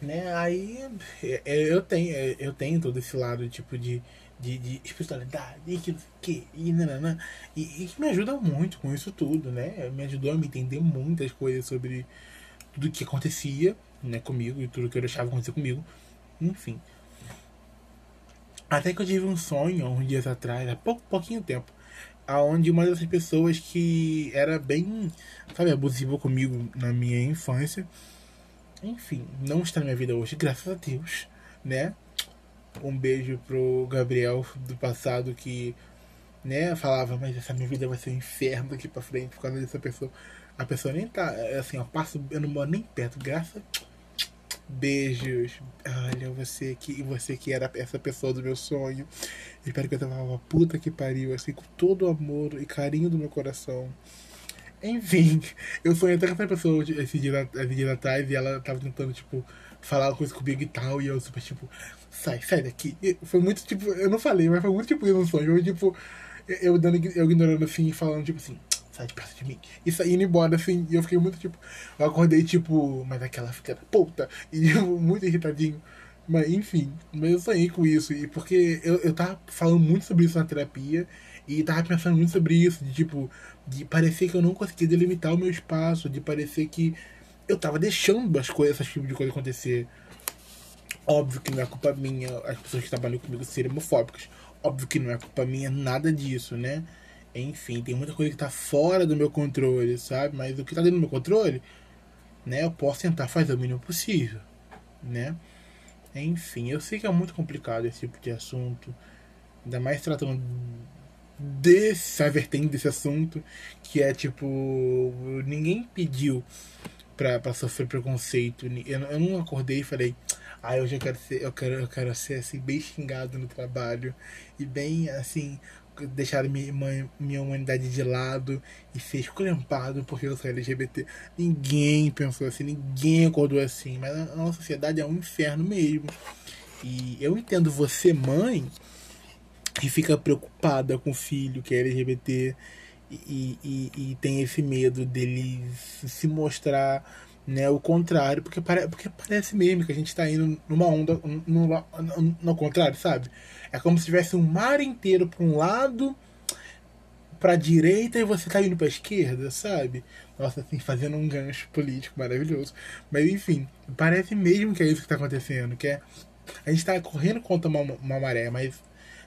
Né, aí é, é, eu tenho, é, eu tenho todo esse lado tipo de, de, de espiritualidade e que, que e, nanana, e, e que me ajuda muito com isso tudo, né? Me ajudou a me entender muitas coisas sobre tudo que acontecia né, comigo e tudo que eu deixava acontecer comigo. Enfim. Até que eu tive um sonho uns dias atrás, há pouco, pouquinho tempo, aonde uma dessas pessoas que era bem, sabe, abusiva comigo na minha infância, enfim, não está na minha vida hoje, graças a Deus, né? Um beijo pro Gabriel do passado que, né, falava, mas essa minha vida vai ser um inferno daqui pra frente por causa dessa pessoa. A pessoa nem tá, assim, eu passo, eu não moro nem perto, graças Beijos. Olha, você que você que era essa pessoa do meu sonho. Espero que eu tava uma puta que pariu, assim, com todo o amor e carinho do meu coração. Enfim, eu sonhei até com essa pessoa esse dia, esse dia atrás e ela tava tentando, tipo, falar uma coisa comigo e tal. E eu super, tipo, sai, sai daqui. E foi muito, tipo, eu não falei, mas foi muito, tipo, isso no sonho. Foi, tipo, eu, dando, eu ignorando assim e falando, tipo assim, sai de perto de mim. E saindo embora, assim, e eu fiquei muito, tipo, eu acordei, tipo, mas aquela fica puta, e tipo, [laughs] muito irritadinho. Mas, enfim, mas eu sonhei com isso, e porque eu, eu tava falando muito sobre isso na terapia, e tava pensando muito sobre isso, de tipo, de parecer que eu não conseguia delimitar o meu espaço, de parecer que eu tava deixando as coisas, esse tipo de coisa acontecer. Óbvio que não é culpa minha as pessoas que trabalham comigo serem homofóbicas. Óbvio que não é culpa minha nada disso, né? Enfim, tem muita coisa que tá fora do meu controle, sabe? Mas o que tá dentro do meu controle, né? Eu posso tentar fazer o mínimo possível, né? Enfim, eu sei que é muito complicado esse tipo de assunto. Ainda mais tratando dessa vertente desse assunto, que é tipo. Ninguém pediu pra, pra sofrer preconceito. Eu, eu não acordei e falei, ah, hoje eu quero ser, eu quero, eu quero ser assim, bem xingado no trabalho. E bem assim, deixar minha, minha humanidade de lado e ser esculhambado porque eu sou LGBT. Ninguém pensou assim, ninguém acordou assim. Mas a nossa sociedade é um inferno mesmo. E eu entendo você, mãe, que fica preocupada com o filho que é LGBT e, e, e tem esse medo dele se mostrar né, o contrário, porque, pare, porque parece mesmo que a gente está indo numa onda no, no, no, contrário, sabe? É como se tivesse um mar inteiro para um lado, para a direita e você tá indo para a esquerda, sabe? Nossa, assim, fazendo um gancho político maravilhoso. Mas enfim, parece mesmo que é isso que está acontecendo, que é a gente está correndo contra uma, uma maré, mas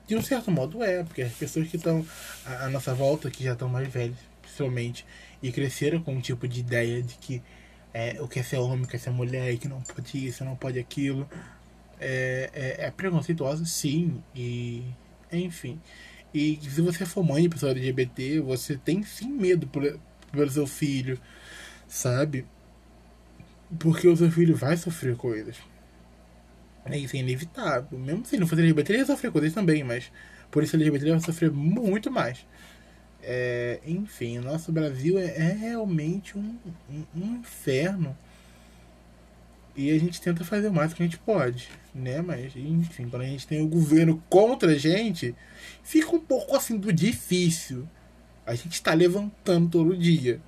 de um certo modo é, porque as pessoas que estão à, nossa volta, que já estão mais velhas, principalmente, e cresceram com um tipo de ideia de que é, o que é ser homem, o que é ser mulher, que não pode isso, não pode aquilo. É, é, é preconceituoso, sim, e enfim. E se você for mãe de pessoa LGBT, você tem sim medo por, pelo seu filho, sabe? Porque o seu filho vai sofrer coisas. Isso é inevitável. Mesmo se não fosse LGBT, ele ia sofrer coisas também, mas por isso LGBT vai sofrer muito mais. É, enfim, o nosso Brasil é, é realmente um, um, um, inferno. E a gente tenta fazer o máximo que a gente pode, né? Mas, enfim, quando a gente tem o governo contra a gente, fica um pouco assim do difícil. A gente está levantando todo dia.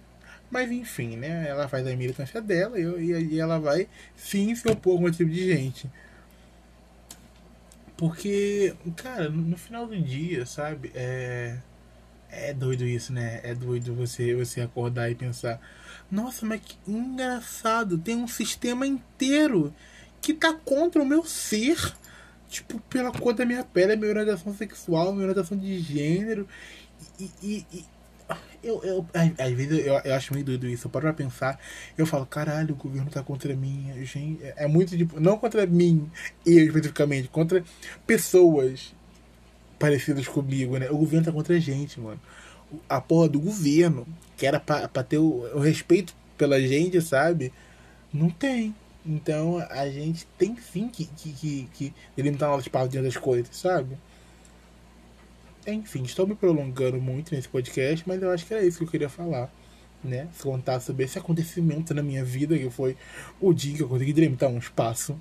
Mas, enfim, né? Ela faz a militância dela e, e ela vai sim se opor com esse tipo de gente. Porque, cara, no final do dia, sabe? É é doido isso, né? É doido você, você acordar e pensar: nossa, mas que engraçado, tem um sistema inteiro que tá contra o meu ser. Tipo, pela cor da minha pele, minha orientação sexual, minha orientação de gênero. E, e, e eu, eu, às vezes eu, eu acho meio doido isso. Eu paro pra pensar, eu falo, caralho, o governo tá contra mim. Gente, é, é muito tipo, não contra mim, eu especificamente, contra pessoas parecidas comigo, né? O governo tá contra a gente, mano. A porra do governo, que era pra, pra ter o, o respeito pela gente, sabe? Não tem. Então a gente tem sim que, que, que, que delimitar nosso espaço das coisas, sabe? Enfim, estou me prolongando muito nesse podcast, mas eu acho que era isso que eu queria falar. Né? Contar sobre esse acontecimento na minha vida, que foi o dia que eu consegui delimitar um espaço,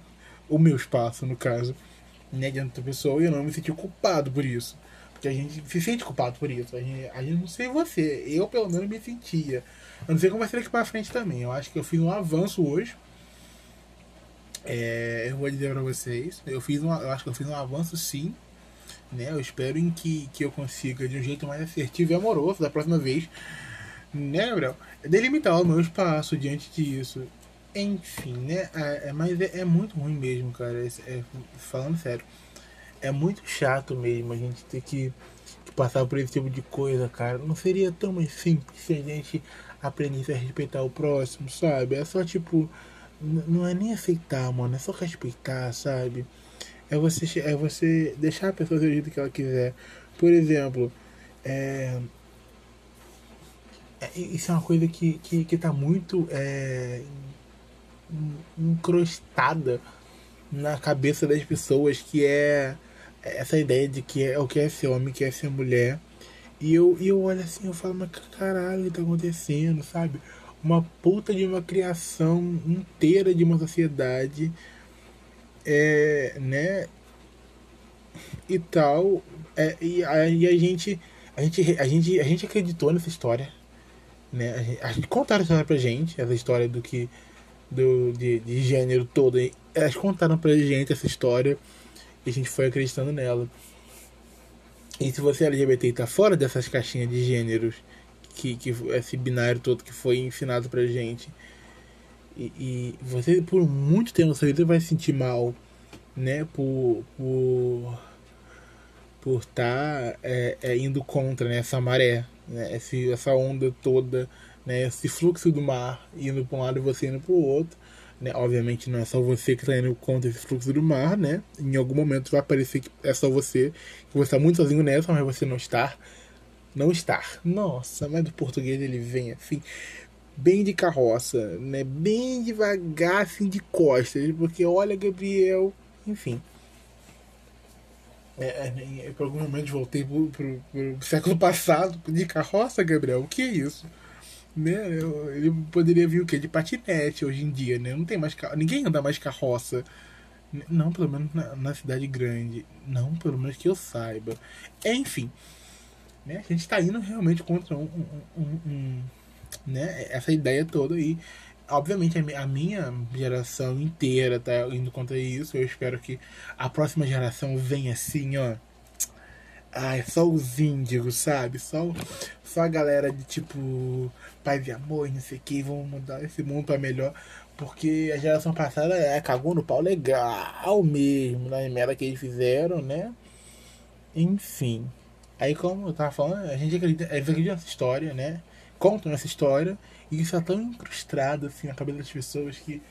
o meu espaço, no caso, né, diante da pessoa, e eu não me senti culpado por isso. Porque a gente se sente culpado por isso. A gente, a gente não sei você, eu pelo menos me sentia. Eu não sei como vai ser daqui pra frente também. Eu acho que eu fiz um avanço hoje. É, eu vou dizer pra vocês, eu fiz um, eu acho que eu fiz um avanço sim né? Eu espero em que, que eu consiga, de um jeito mais assertivo e amoroso, da próxima vez, né, Gabriel? Delimitar o meu espaço diante disso. Enfim, né? É, é mas é, é, muito ruim mesmo, cara. É, é, falando sério. É muito chato mesmo a gente ter que, que, passar por esse tipo de coisa, cara. Não seria tão mais simples se a gente aprendesse a respeitar o próximo, sabe? É só tipo. Não é nem aceitar, mano. É só respeitar, sabe? É você, é você deixar a pessoa do jeito que ela quiser. Por exemplo, é, é, isso é uma coisa que, que, que tá muito é, encrostada na cabeça das pessoas, que é essa ideia de que é o que é ser homem, que é ser mulher. E eu, e eu olho assim, eu falo, mas caralho, tá acontecendo, sabe? Uma puta de uma criação inteira de uma sociedade é, né, e tal, é, e aí a gente, a gente, a gente, a gente acreditou nessa história, né, a gente, a gente contaram essa história pra gente, essa história do que, do, de, de gênero todo, elas contaram pra gente essa história e a gente foi acreditando nela. E se você é LGBT e tá fora dessas caixinhas de gêneros, que, que esse binário todo que foi ensinado pra gente, e, e, você por muito tempo sua vida vai se sentir mal, né? Por por por estar tá, é, é, indo contra né, essa maré, né? Esse, essa onda toda, né? Esse fluxo do mar indo para um lado e você indo para o outro. Né? Obviamente não é só você que está indo contra esse fluxo do mar, né? Em algum momento vai parecer que é só você, que você está muito sozinho nessa, mas você não está. Não estar. Nossa, mas do português ele vem assim bem de carroça, né? Bem devagar, assim, de costas, porque olha, Gabriel, enfim. É, é, por algum momento voltei pro, pro, pro, século [laughs] passado de carroça, Gabriel. O que é isso? Né? Eu, ele poderia vir o quê? De patinete hoje em dia, né? Não tem mais Ninguém anda mais carroça. Não, pelo menos na, na, cidade grande. Não, pelo menos que eu saiba. Enfim. Né? A gente está indo realmente contra um, um, um né? Essa ideia toda aí. Obviamente a minha geração inteira tá indo contra isso. Eu espero que a próxima geração venha assim, ó. Ai, só os índigos, sabe? Só, só a galera de tipo paz e amor, não sei o que, vamos mudar esse mundo para melhor. Porque a geração passada é, cagou no pau legal mesmo, na merda que eles fizeram, né? Enfim. Aí como eu tava falando, a gente acredita, eles acreditam nessa história, né? Contam essa história e isso é tão incrustado assim na cabeça das pessoas que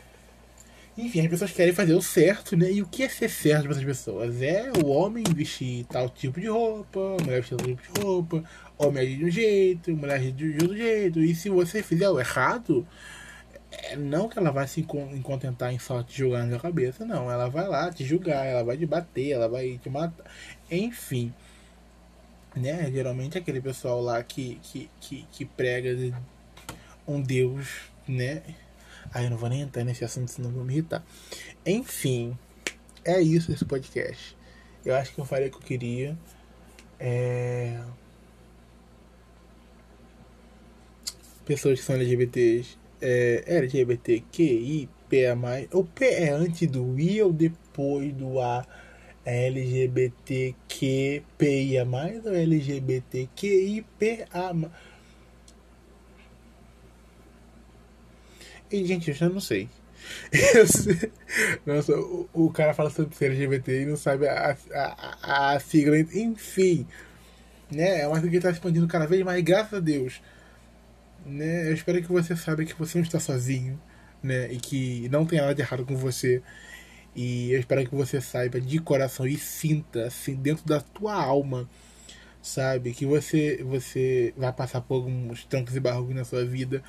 enfim, as pessoas querem fazer o certo, né? E o que é ser certo para essas pessoas? É o homem vestir tal tipo de roupa, mulher vestir tal tipo de roupa, homem agir de um jeito, mulher agir de outro jeito. E se você fizer o errado, é não que ela vai se contentar em só te julgar na sua cabeça, não. Ela vai lá te julgar, ela vai te bater, ela vai te matar. Enfim né? Geralmente aquele pessoal lá que, que, que, que prega um Deus, né? Ah, eu não vou nem entrar nesse assunto, senão vou me irritar. Enfim, é isso esse podcast. Eu acho que eu falei o que eu queria. É... Pessoas que são LGBTs. É, LGBTQI, P a mais. O P é antes do I ou depois do A? LGBTQPIA+, ou LGBTQIPA+. E, gente, eu já não [laughs] sei. Nossa, o, o, cara fala sobre ser LGBT e não sabe a, a, a, sigla. Enfim, né? É uma sigla que está expandindo cada vez mais, graças a Deus. Né? Eu espero que você saiba que você não está sozinho, né? E que não tem nada de errado com você. E eu espero que você saiba de coração e sinta assim dentro da tua alma, sabe, que você você vai passar por alguns trancos e barrocos na sua vida,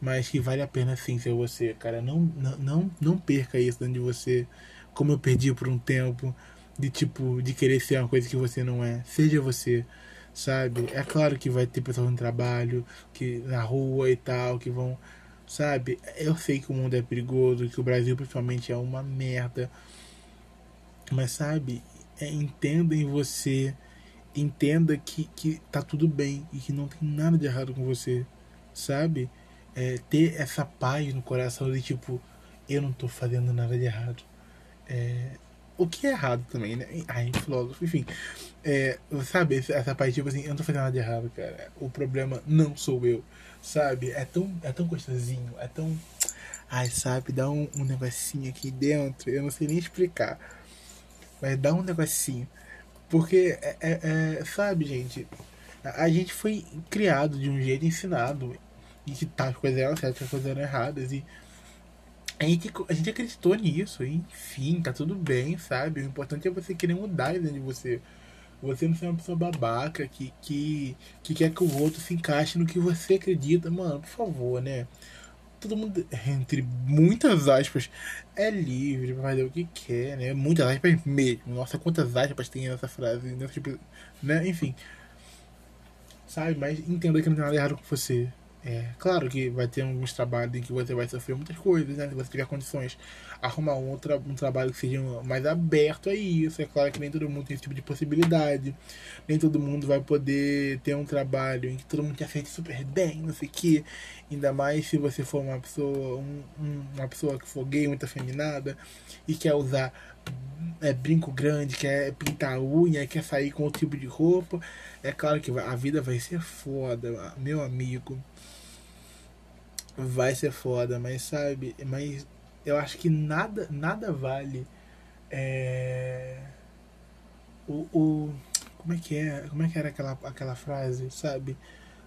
mas que vale a pena sim ser você, cara. Não, não, não, perca isso dentro de você, como eu perdi por um tempo, de tipo, de querer ser uma coisa que você não é. Seja você, sabe? É claro que vai ter pessoas no trabalho, que na rua e tal, que vão, sabe? Eu sei que o mundo é perigoso, que o Brasil principalmente é uma merda. Mas sabe, é, entenda em você, entenda que, que tá tudo bem e que não tem nada de errado com você, sabe? É, ter essa paz no coração de tipo, eu não tô fazendo nada de errado. É, o que é errado também, né? Ai, filósofo, enfim. É, sabe, essa parte, tipo assim, eu não tô fazendo nada de errado, cara. O problema não sou eu, sabe? É tão, é tão gostosinho, é tão. Ai, sabe, dá um, um negocinho aqui dentro, eu não sei nem explicar. Mas dá um negocinho. Porque, é, é, é sabe, gente, a, a, gente foi criado de um jeito ensinado. E que as coisas eram certas, as coisas eram erradas. E a gente, a gente acreditou nisso, enfim, tá tudo bem, sabe? O importante é você querer mudar dentro de você. Você não ser uma pessoa babaca que, que, que quer que o outro se encaixe no que você acredita. Mano, por favor, né? Todo mundo, entre muitas aspas, é livre pra fazer o que quer, né? Muitas aspas mesmo. Nossa, quantas aspas tem nessa frase, nesse tipo, né? Enfim. Sabe? Mas entenda que não tem nada errado com você. É, claro que vai ter alguns trabalhos em que você vai sofrer muitas coisas, né? Se você tiver condições, arrumar um, outra, um trabalho que seja mais aberto a isso. É claro que nem todo mundo tem esse tipo de possibilidade. Nem todo mundo vai poder ter um trabalho em que todo mundo te aceite super bem, não sei o que. Ainda mais se você for uma pessoa, um, um, uma pessoa que for gay, muito afeminada e quer usar é, brinco grande, quer pintar unha, quer sair com outro tipo de roupa. É claro que a vida vai ser foda, meu amigo vai ser foda, mas sabe, mas eu acho que nada, nada vale é, o, o como é que é, como é que era aquela, aquela frase, sabe?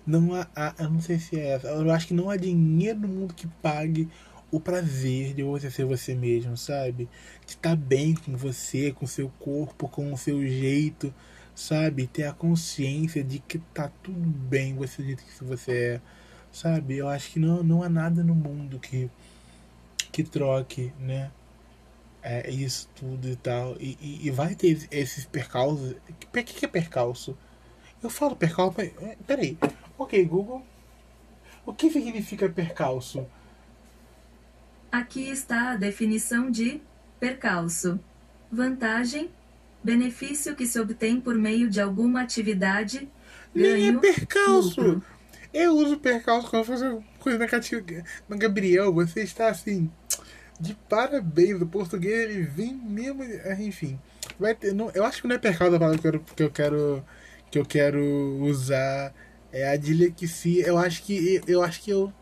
Não há, há, eu não sei se é essa, eu acho que não há dinheiro no mundo que pague o prazer de você ser você mesmo, sabe? De estar bem com você, com seu corpo, com o seu jeito, sabe? Ter a consciência de que tá tudo bem você do jeito que você é Sabe? Eu acho que não, não há nada no mundo que, que troque, né? É, isso tudo e tal. E, e, e vai ter esses percalços. O que, que é percalço? Eu falo percalço. Mas, é, peraí. Ok, Google. O que significa percalço? Aqui está a definição de percalço: vantagem, benefício que se obtém por meio de alguma atividade. Nem é percalço! Lucro. Eu uso percalço quando faço coisa negativa. Mas, Gabriel, você está assim. De parabéns, o português ele vem mesmo. Enfim. Vai ter, não, eu acho que não é percalço a palavra que eu, que eu quero. Que eu quero usar. É a dilexia. Eu acho que. Eu acho que eu.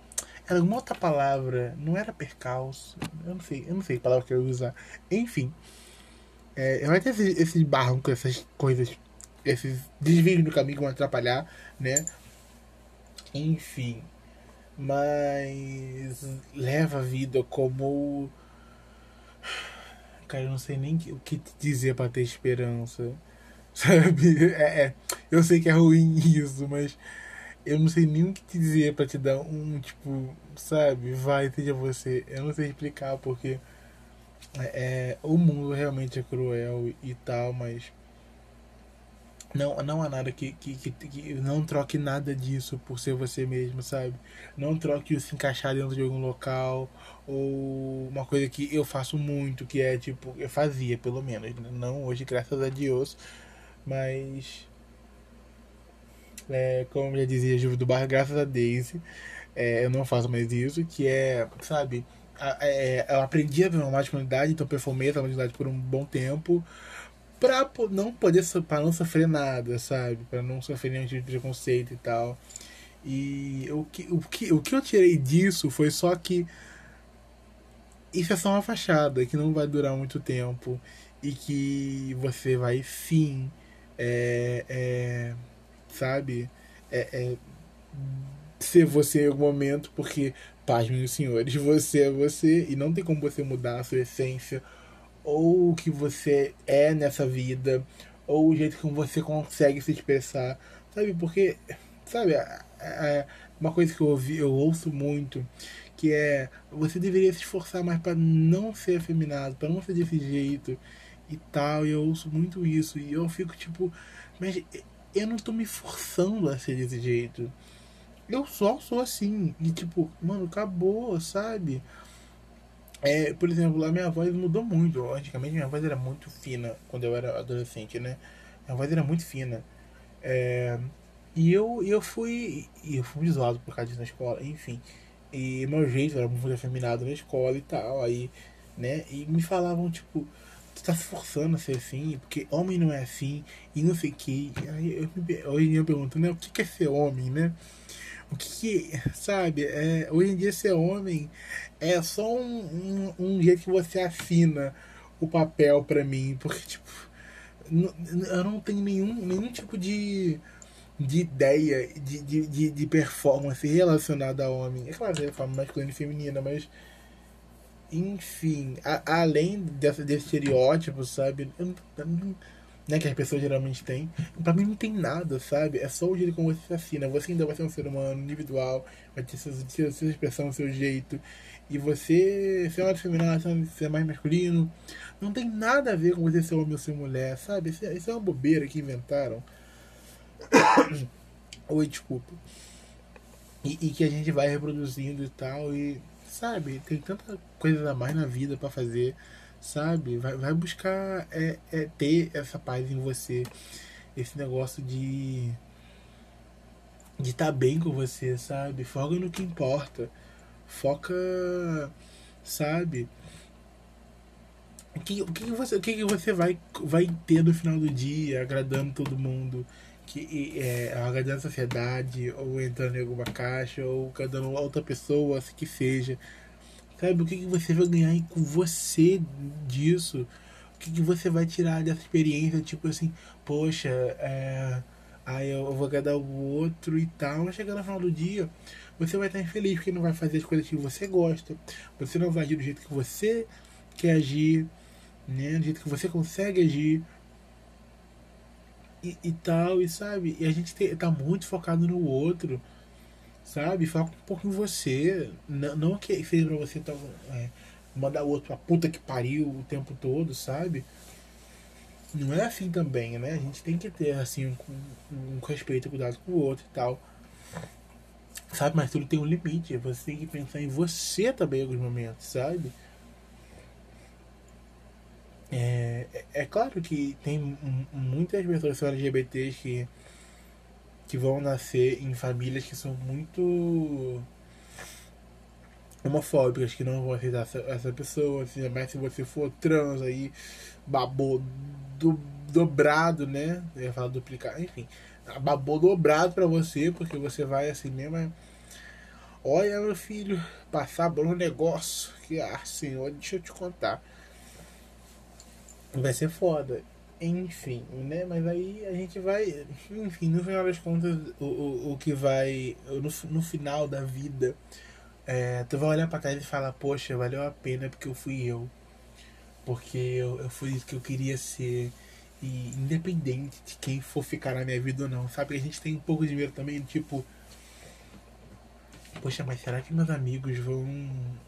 Era uma outra palavra. Não era percalço. Eu não sei. Eu não sei a palavra que eu ia usar. Enfim. É, vai ter esse, esse barranco, essas coisas. Esses desvios no caminho que vão atrapalhar, né? Enfim. Mas leva a vida como. Cara, eu não sei nem o que te dizer para ter esperança. [laughs] Sabe? É, é, eu sei que é ruim [laughs] isso, mas eu não sei nem o que te dizer para te dar um, tipo, sabe? Vai, seja você. Eu não sei explicar porque é, é o mundo realmente é cruel e tal, mas não, não há nada que, que, que, que, não troque nada disso por ser você mesmo, sabe? Não troque se encaixar dentro de algum local ou uma coisa que eu faço muito, que é tipo, eu fazia pelo menos, né? não hoje, graças a Deus, mas é, como já dizia Juve do Bar, graças a Daisy, é, eu não faço mais isso, que é, sabe, é, eu aprendi a ver uma unidade, então performei essa unidade por um bom tempo pra não poder para não sofrer nada, sabe? Para não sofrer nenhum tipo de preconceito e tal. E o que, o, que, o que eu tirei disso foi só que isso é só uma fachada, que não vai durar muito tempo e que você vai sim, é, é, sabe, é, é, ser você em algum momento, porque, paz, meus senhores, [laughs] você é você e não tem como você mudar a sua essência ou o que você é nessa vida, ou o jeito como você consegue se expressar, sabe? Porque, sabe, é, é uma coisa que eu ouvi, eu ouço muito, que é você deveria se esforçar mais para não ser afeminado, para não ser desse jeito e tal. E eu ouço muito isso e eu fico tipo, mas eu não tô me forçando a ser desse jeito. Eu só sou assim. E tipo, mano, acabou, sabe? É, por exemplo, a minha voz mudou muito. Antigamente minha voz era muito fina quando eu era adolescente, né? Minha voz era muito fina. É, e eu, eu fui. Eu fui zoado por causa disso na escola, enfim. E meu jeito era muito afeminado na escola e tal. Aí, né? E me falavam, tipo, tu tá se forçando a ser assim, porque homem não é assim, e não sei o que. Aí eu, hoje eu pergunto, né? O que é ser homem, né? Que, que sabe? É, hoje em dia ser homem é só um, um, um jeito que você assina o papel para mim, porque tipo, eu não tenho nenhum, nenhum tipo de, de ideia de, de, de, performance relacionada a homem. É claro, é forma masculina e feminina, mas enfim, a, além dessa, desse estereótipo, sabe? Eu, eu, né, que as pessoas geralmente têm. Pra mim não tem nada, sabe? É só o jeito como você se assina. Você ainda vai ser um ser humano individual, vai ter sua, sua, sua expressão, seu jeito. E você ser mais feminino, ser mais masculino, não tem nada a ver com você ser homem ou ser mulher, sabe? Isso, é, isso é uma bobeira que inventaram. [coughs] Oi, desculpa. E, e, que a gente vai reproduzindo e tal. E, sabe, tem tanta coisa a mais na vida para fazer sabe? Vai, vai buscar é, é, ter essa paz em você, esse negócio de de estar tá bem com você, sabe? Foca no que importa, foca, sabe? O que, o que você, o que você vai, vai ter no final do dia, agradando todo mundo, que é, agradando a sociedade, ou entrando em alguma caixa, ou agradando outra pessoa, que seja Sabe, o que, que você vai ganhar com você disso? O que, que você vai tirar dessa experiência? Tipo assim, poxa, é, aí eu vou agradar o outro e tal. Mas chegar no final do dia, você vai estar infeliz porque não vai fazer as coisas que você gosta. Você não vai agir do jeito que você quer agir, né? Do jeito que você consegue agir. E, e tal, e sabe? E a gente te, tá muito focado no outro sabe? Foca um pouco em você. Não, não que seja pra você tá, é, mandar o outro a puta que pariu o tempo todo, sabe? Não é assim também, né? A gente tem que ter, assim, um, um respeito, cuidado com o outro e tal. Sabe? Mas tudo tem um limite. Você tem que pensar em você também em alguns momentos, sabe? É, é, é claro que tem muitas pessoas LGBTs que que vão nascer em famílias que são muito homofóbicas, que não vão aceitar essa, essa pessoa, assim, mas se você for trans aí, babou do, dobrado, né? Eu ia falar duplicar, enfim, babou dobrado pra você, porque você vai assim mesmo. É, Olha, meu filho, passar por um negócio que, ah, senhor, deixa eu te contar. Vai ser foda. Enfim, né? Mas aí a gente vai. Enfim, no final das contas, o, o, o que vai. No, no final da vida, é, tu vai olhar pra trás e falar: Poxa, valeu a pena porque eu fui eu. Porque eu, eu fui isso que eu queria ser. E independente de quem for ficar na minha vida ou não, sabe? A gente tem um pouco de medo também, tipo. Poxa, mas será que meus amigos vão,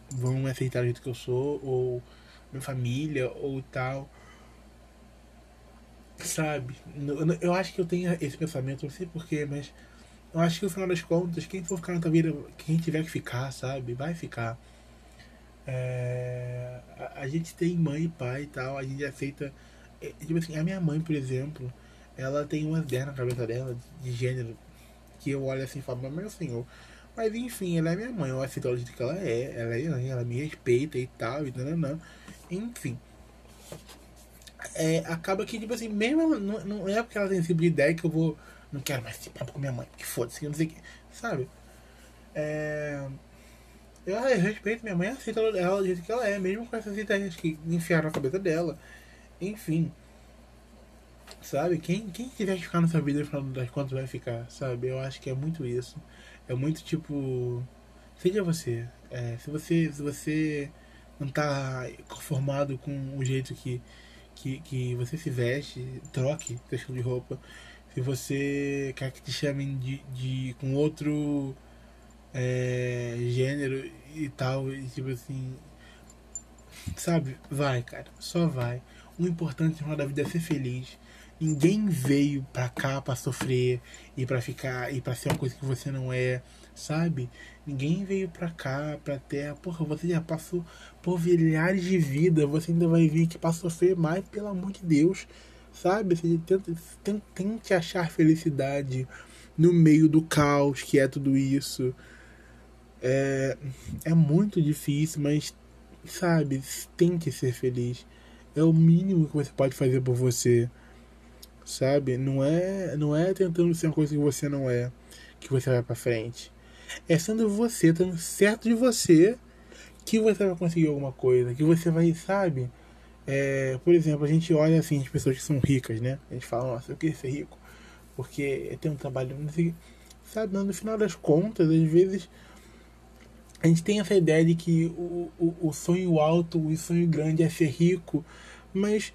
vão aceitar o jeito que eu sou? Ou minha família, ou tal Sabe? Eu acho que eu tenho esse pensamento, não sei porquê, mas eu acho que no final das contas, quem for ficar na tua vida, quem tiver que ficar, sabe? Vai ficar. É, a, a, gente tem mãe e pai e tal, a gente aceita. É, tipo assim, a minha mãe, por exemplo, ela tem umas ideias na cabeça dela de gênero que eu olho assim e falo, meu senhor. Mas enfim, ela é minha mãe, eu aceito ela do que ela é, ela, é, ela me respeita e tal, e não. Enfim é, acaba que, tipo assim, mesmo não, não é porque ela tem esse tipo de ideia que eu vou. Não quero mais esse papo com minha mãe, que foda-se, não sei o que. Sabe? É, eu, eu, respeito minha mãe, aceito ela, ela do jeito que ela é, mesmo com essas ideias que enfiaram na cabeça dela. Enfim. Sabe? Quem, quem tiver que ficar nessa vida, no das contas, vai ficar, sabe? Eu acho que é muito isso. É muito tipo. Seja você. É, se você. Se você não tá conformado com o jeito que que, que você se veste, troque seu estilo de roupa. Se Se você quer que te chamem de, de com outro é, gênero e tal, e tipo assim. Sabe? Vai, cara. Só vai. O importante na da vida é ser feliz. Ninguém veio pra cá pra sofrer e pra ficar e pra ser uma coisa que você não é, sabe? Ninguém veio pra cá, pra terra. Porra, você já passou por milhares de vida. Você ainda vai vir aqui pra sofrer mais, pelo amor de Deus. Sabe? Você tenta, tenta, tente achar felicidade no meio do caos que é tudo isso. É, é muito difícil, mas sabe, tente ser feliz. É o mínimo que você pode fazer por você. Sabe? Não é, não é tentando ser uma coisa que você não é que você vai para frente é sendo você, estando certo de você, que você vai conseguir alguma coisa, que você vai, sabe? É, por exemplo, a gente olha assim as pessoas que são ricas, né? A gente fala, nossa, eu queria ser rico, porque tem um trabalho, não sei, sabe? No final das contas, às vezes a gente tem essa ideia de que o, o, o sonho alto, o sonho grande é ser rico, mas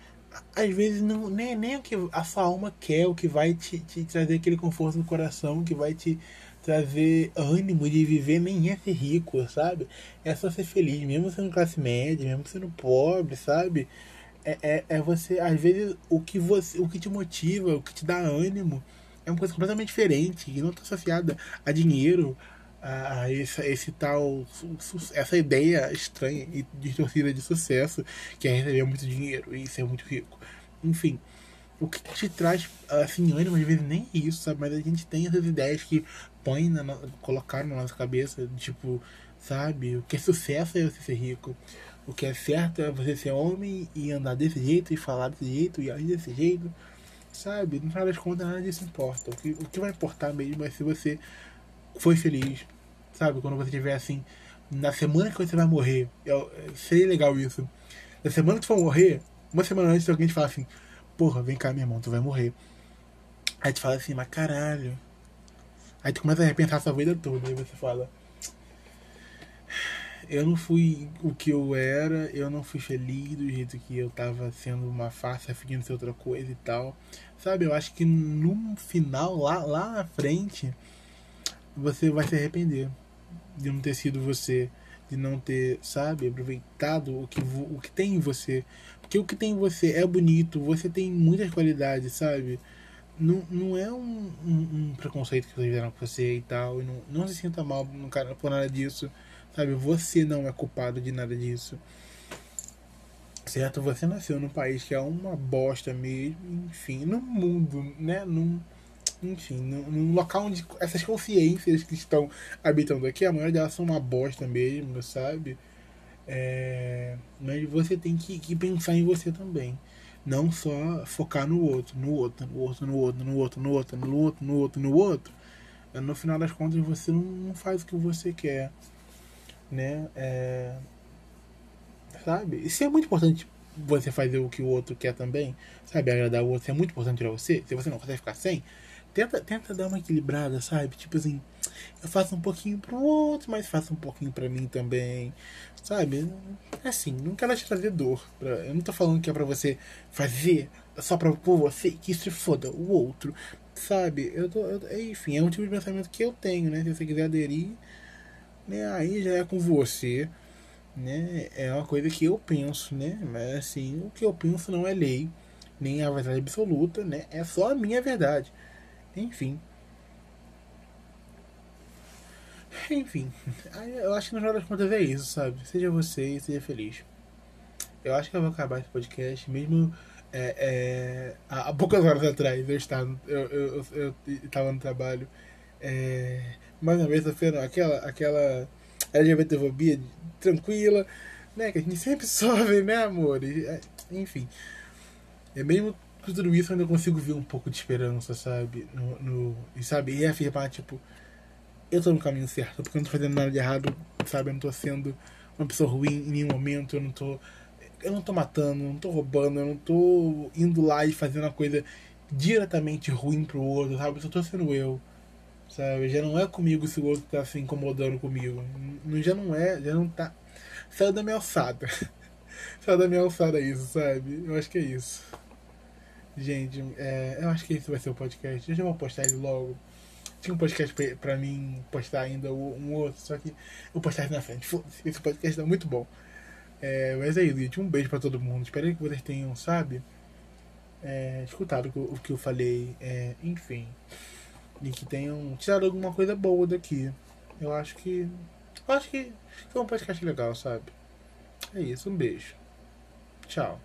às vezes não nem, nem o que a sua alma quer, o que vai te, te trazer aquele conforto no coração, que vai te trazer ânimo de viver nem é ser rico, sabe? É só ser feliz, mesmo sendo classe média, mesmo sendo pobre, sabe? É, é, é você, às vezes, o que você, o que te motiva, o que te dá ânimo, é uma coisa completamente diferente, e não está associada a dinheiro, a, a esse, esse tal, essa ideia estranha e distorcida de sucesso, que é receber muito dinheiro e ser muito rico. Enfim, o que te traz assim ânimo às vezes nem isso, sabe? Mas a gente tem essas ideias que põe na, colocaram na nossa cabeça, tipo, sabe? O que é sucesso é você ser rico. O que é certo é você ser homem e andar desse jeito, e falar desse jeito, e agir desse jeito. Sabe? No final das contas, nada disso importa. O que, o que vai importar mesmo é se você foi feliz. Sabe? Quando você estiver assim, na semana que você vai morrer. É, seria legal isso. Na semana que você for morrer, uma semana antes alguém te fala assim: Porra, vem cá, meu irmão, tu vai morrer. Aí tu fala assim, mas caralho, Aí tu começa a repensar a sua vida toda. Aí você fala. Eu não fui o que eu era, eu não fui feliz do jeito que eu tava sendo uma farsa, fingindo ser outra coisa e tal. Sabe, eu acho que no final, lá, lá na frente, você vai se arrepender de não ter sido você, de não ter, sabe, aproveitado o que, o que tem em você. Porque o que tem em você é bonito, você tem muitas qualidades, sabe? Não, não é um, um, um preconceito que fizeram com você e tal. E não, não se sinta mal por nada disso. Sabe? Você não é culpado de nada disso. Certo? Você nasceu num país que é uma bosta mesmo. Enfim, no mundo, né? Num, enfim, num, num local onde essas consciências que estão habitando aqui, a maioria delas são uma bosta mesmo, sabe? É, mas você tem que, que pensar em você também. Não só focar no outro, no outro, no outro, no outro, no outro, no outro, no outro, no outro, no outro. No final das contas você não faz o que você quer. Né? É... Sabe? Isso é muito importante você fazer o que o outro quer também. Sabe? Agradar o outro. É muito importante pra você. Se você não consegue ficar sem, tenta, tenta dar uma equilibrada, sabe? Tipo assim, eu faço um pouquinho pro outro, mas faço um pouquinho pra mim também. Sabe? Assim, não quero te trazer dor. Pra, eu não tô falando que é pra você fazer só pra por você que se foda o outro. Sabe? Eu tô. Eu, enfim, é um tipo de pensamento que eu tenho, né? Se você quiser aderir, né? Aí já é com você. Né? É uma coisa que eu penso, né? Mas assim, o que eu penso não é lei, nem a verdade absoluta, né? É só a minha verdade. Enfim. Enfim, eu acho que no final das contas é isso, sabe? Seja você e seja feliz. Eu acho que eu vou acabar esse podcast, mesmo é, é, há, poucas horas atrás eu estava, eu, eu, eu, eu no trabalho. É, mais uma vez, sofrendo aquela, aquela LGBTfobia tranquila, né? Que a gente sempre [laughs] sofre, né, amor? E, é, enfim. É mesmo com tudo isso, eu ainda consigo ver um pouco de esperança, sabe? No, no, e sabe? E afirmar, tipo eu tô no caminho certo, porque eu não tô fazendo nada de errado, sabe? Eu não tô sendo uma pessoa ruim em nenhum momento, eu não tô. Eu não tô matando, eu não tô roubando, eu não tô indo lá e fazendo uma coisa diretamente ruim pro outro, sabe? Eu só tô sendo eu. Sabe? Já não é comigo se o outro tá se incomodando comigo. Não, já não é, já não tá. Saiu da minha alçada. [laughs] Saiu da minha alçada isso, sabe? Eu acho que é isso. Gente, é, eu acho que esse vai ser o podcast. Eu já vou postar ele logo. Tinha um podcast pra, pra mim postar ainda um outro, só que eu postar ele na frente. Esse podcast é muito bom. É, mas é isso, gente. Um beijo pra todo mundo. Espero que vocês tenham, sabe? É, escutado o o que eu falei. É, enfim. E que tenham tirado alguma coisa boa daqui. Eu acho que. Eu acho que foi um podcast legal, sabe? É isso, um beijo. Tchau.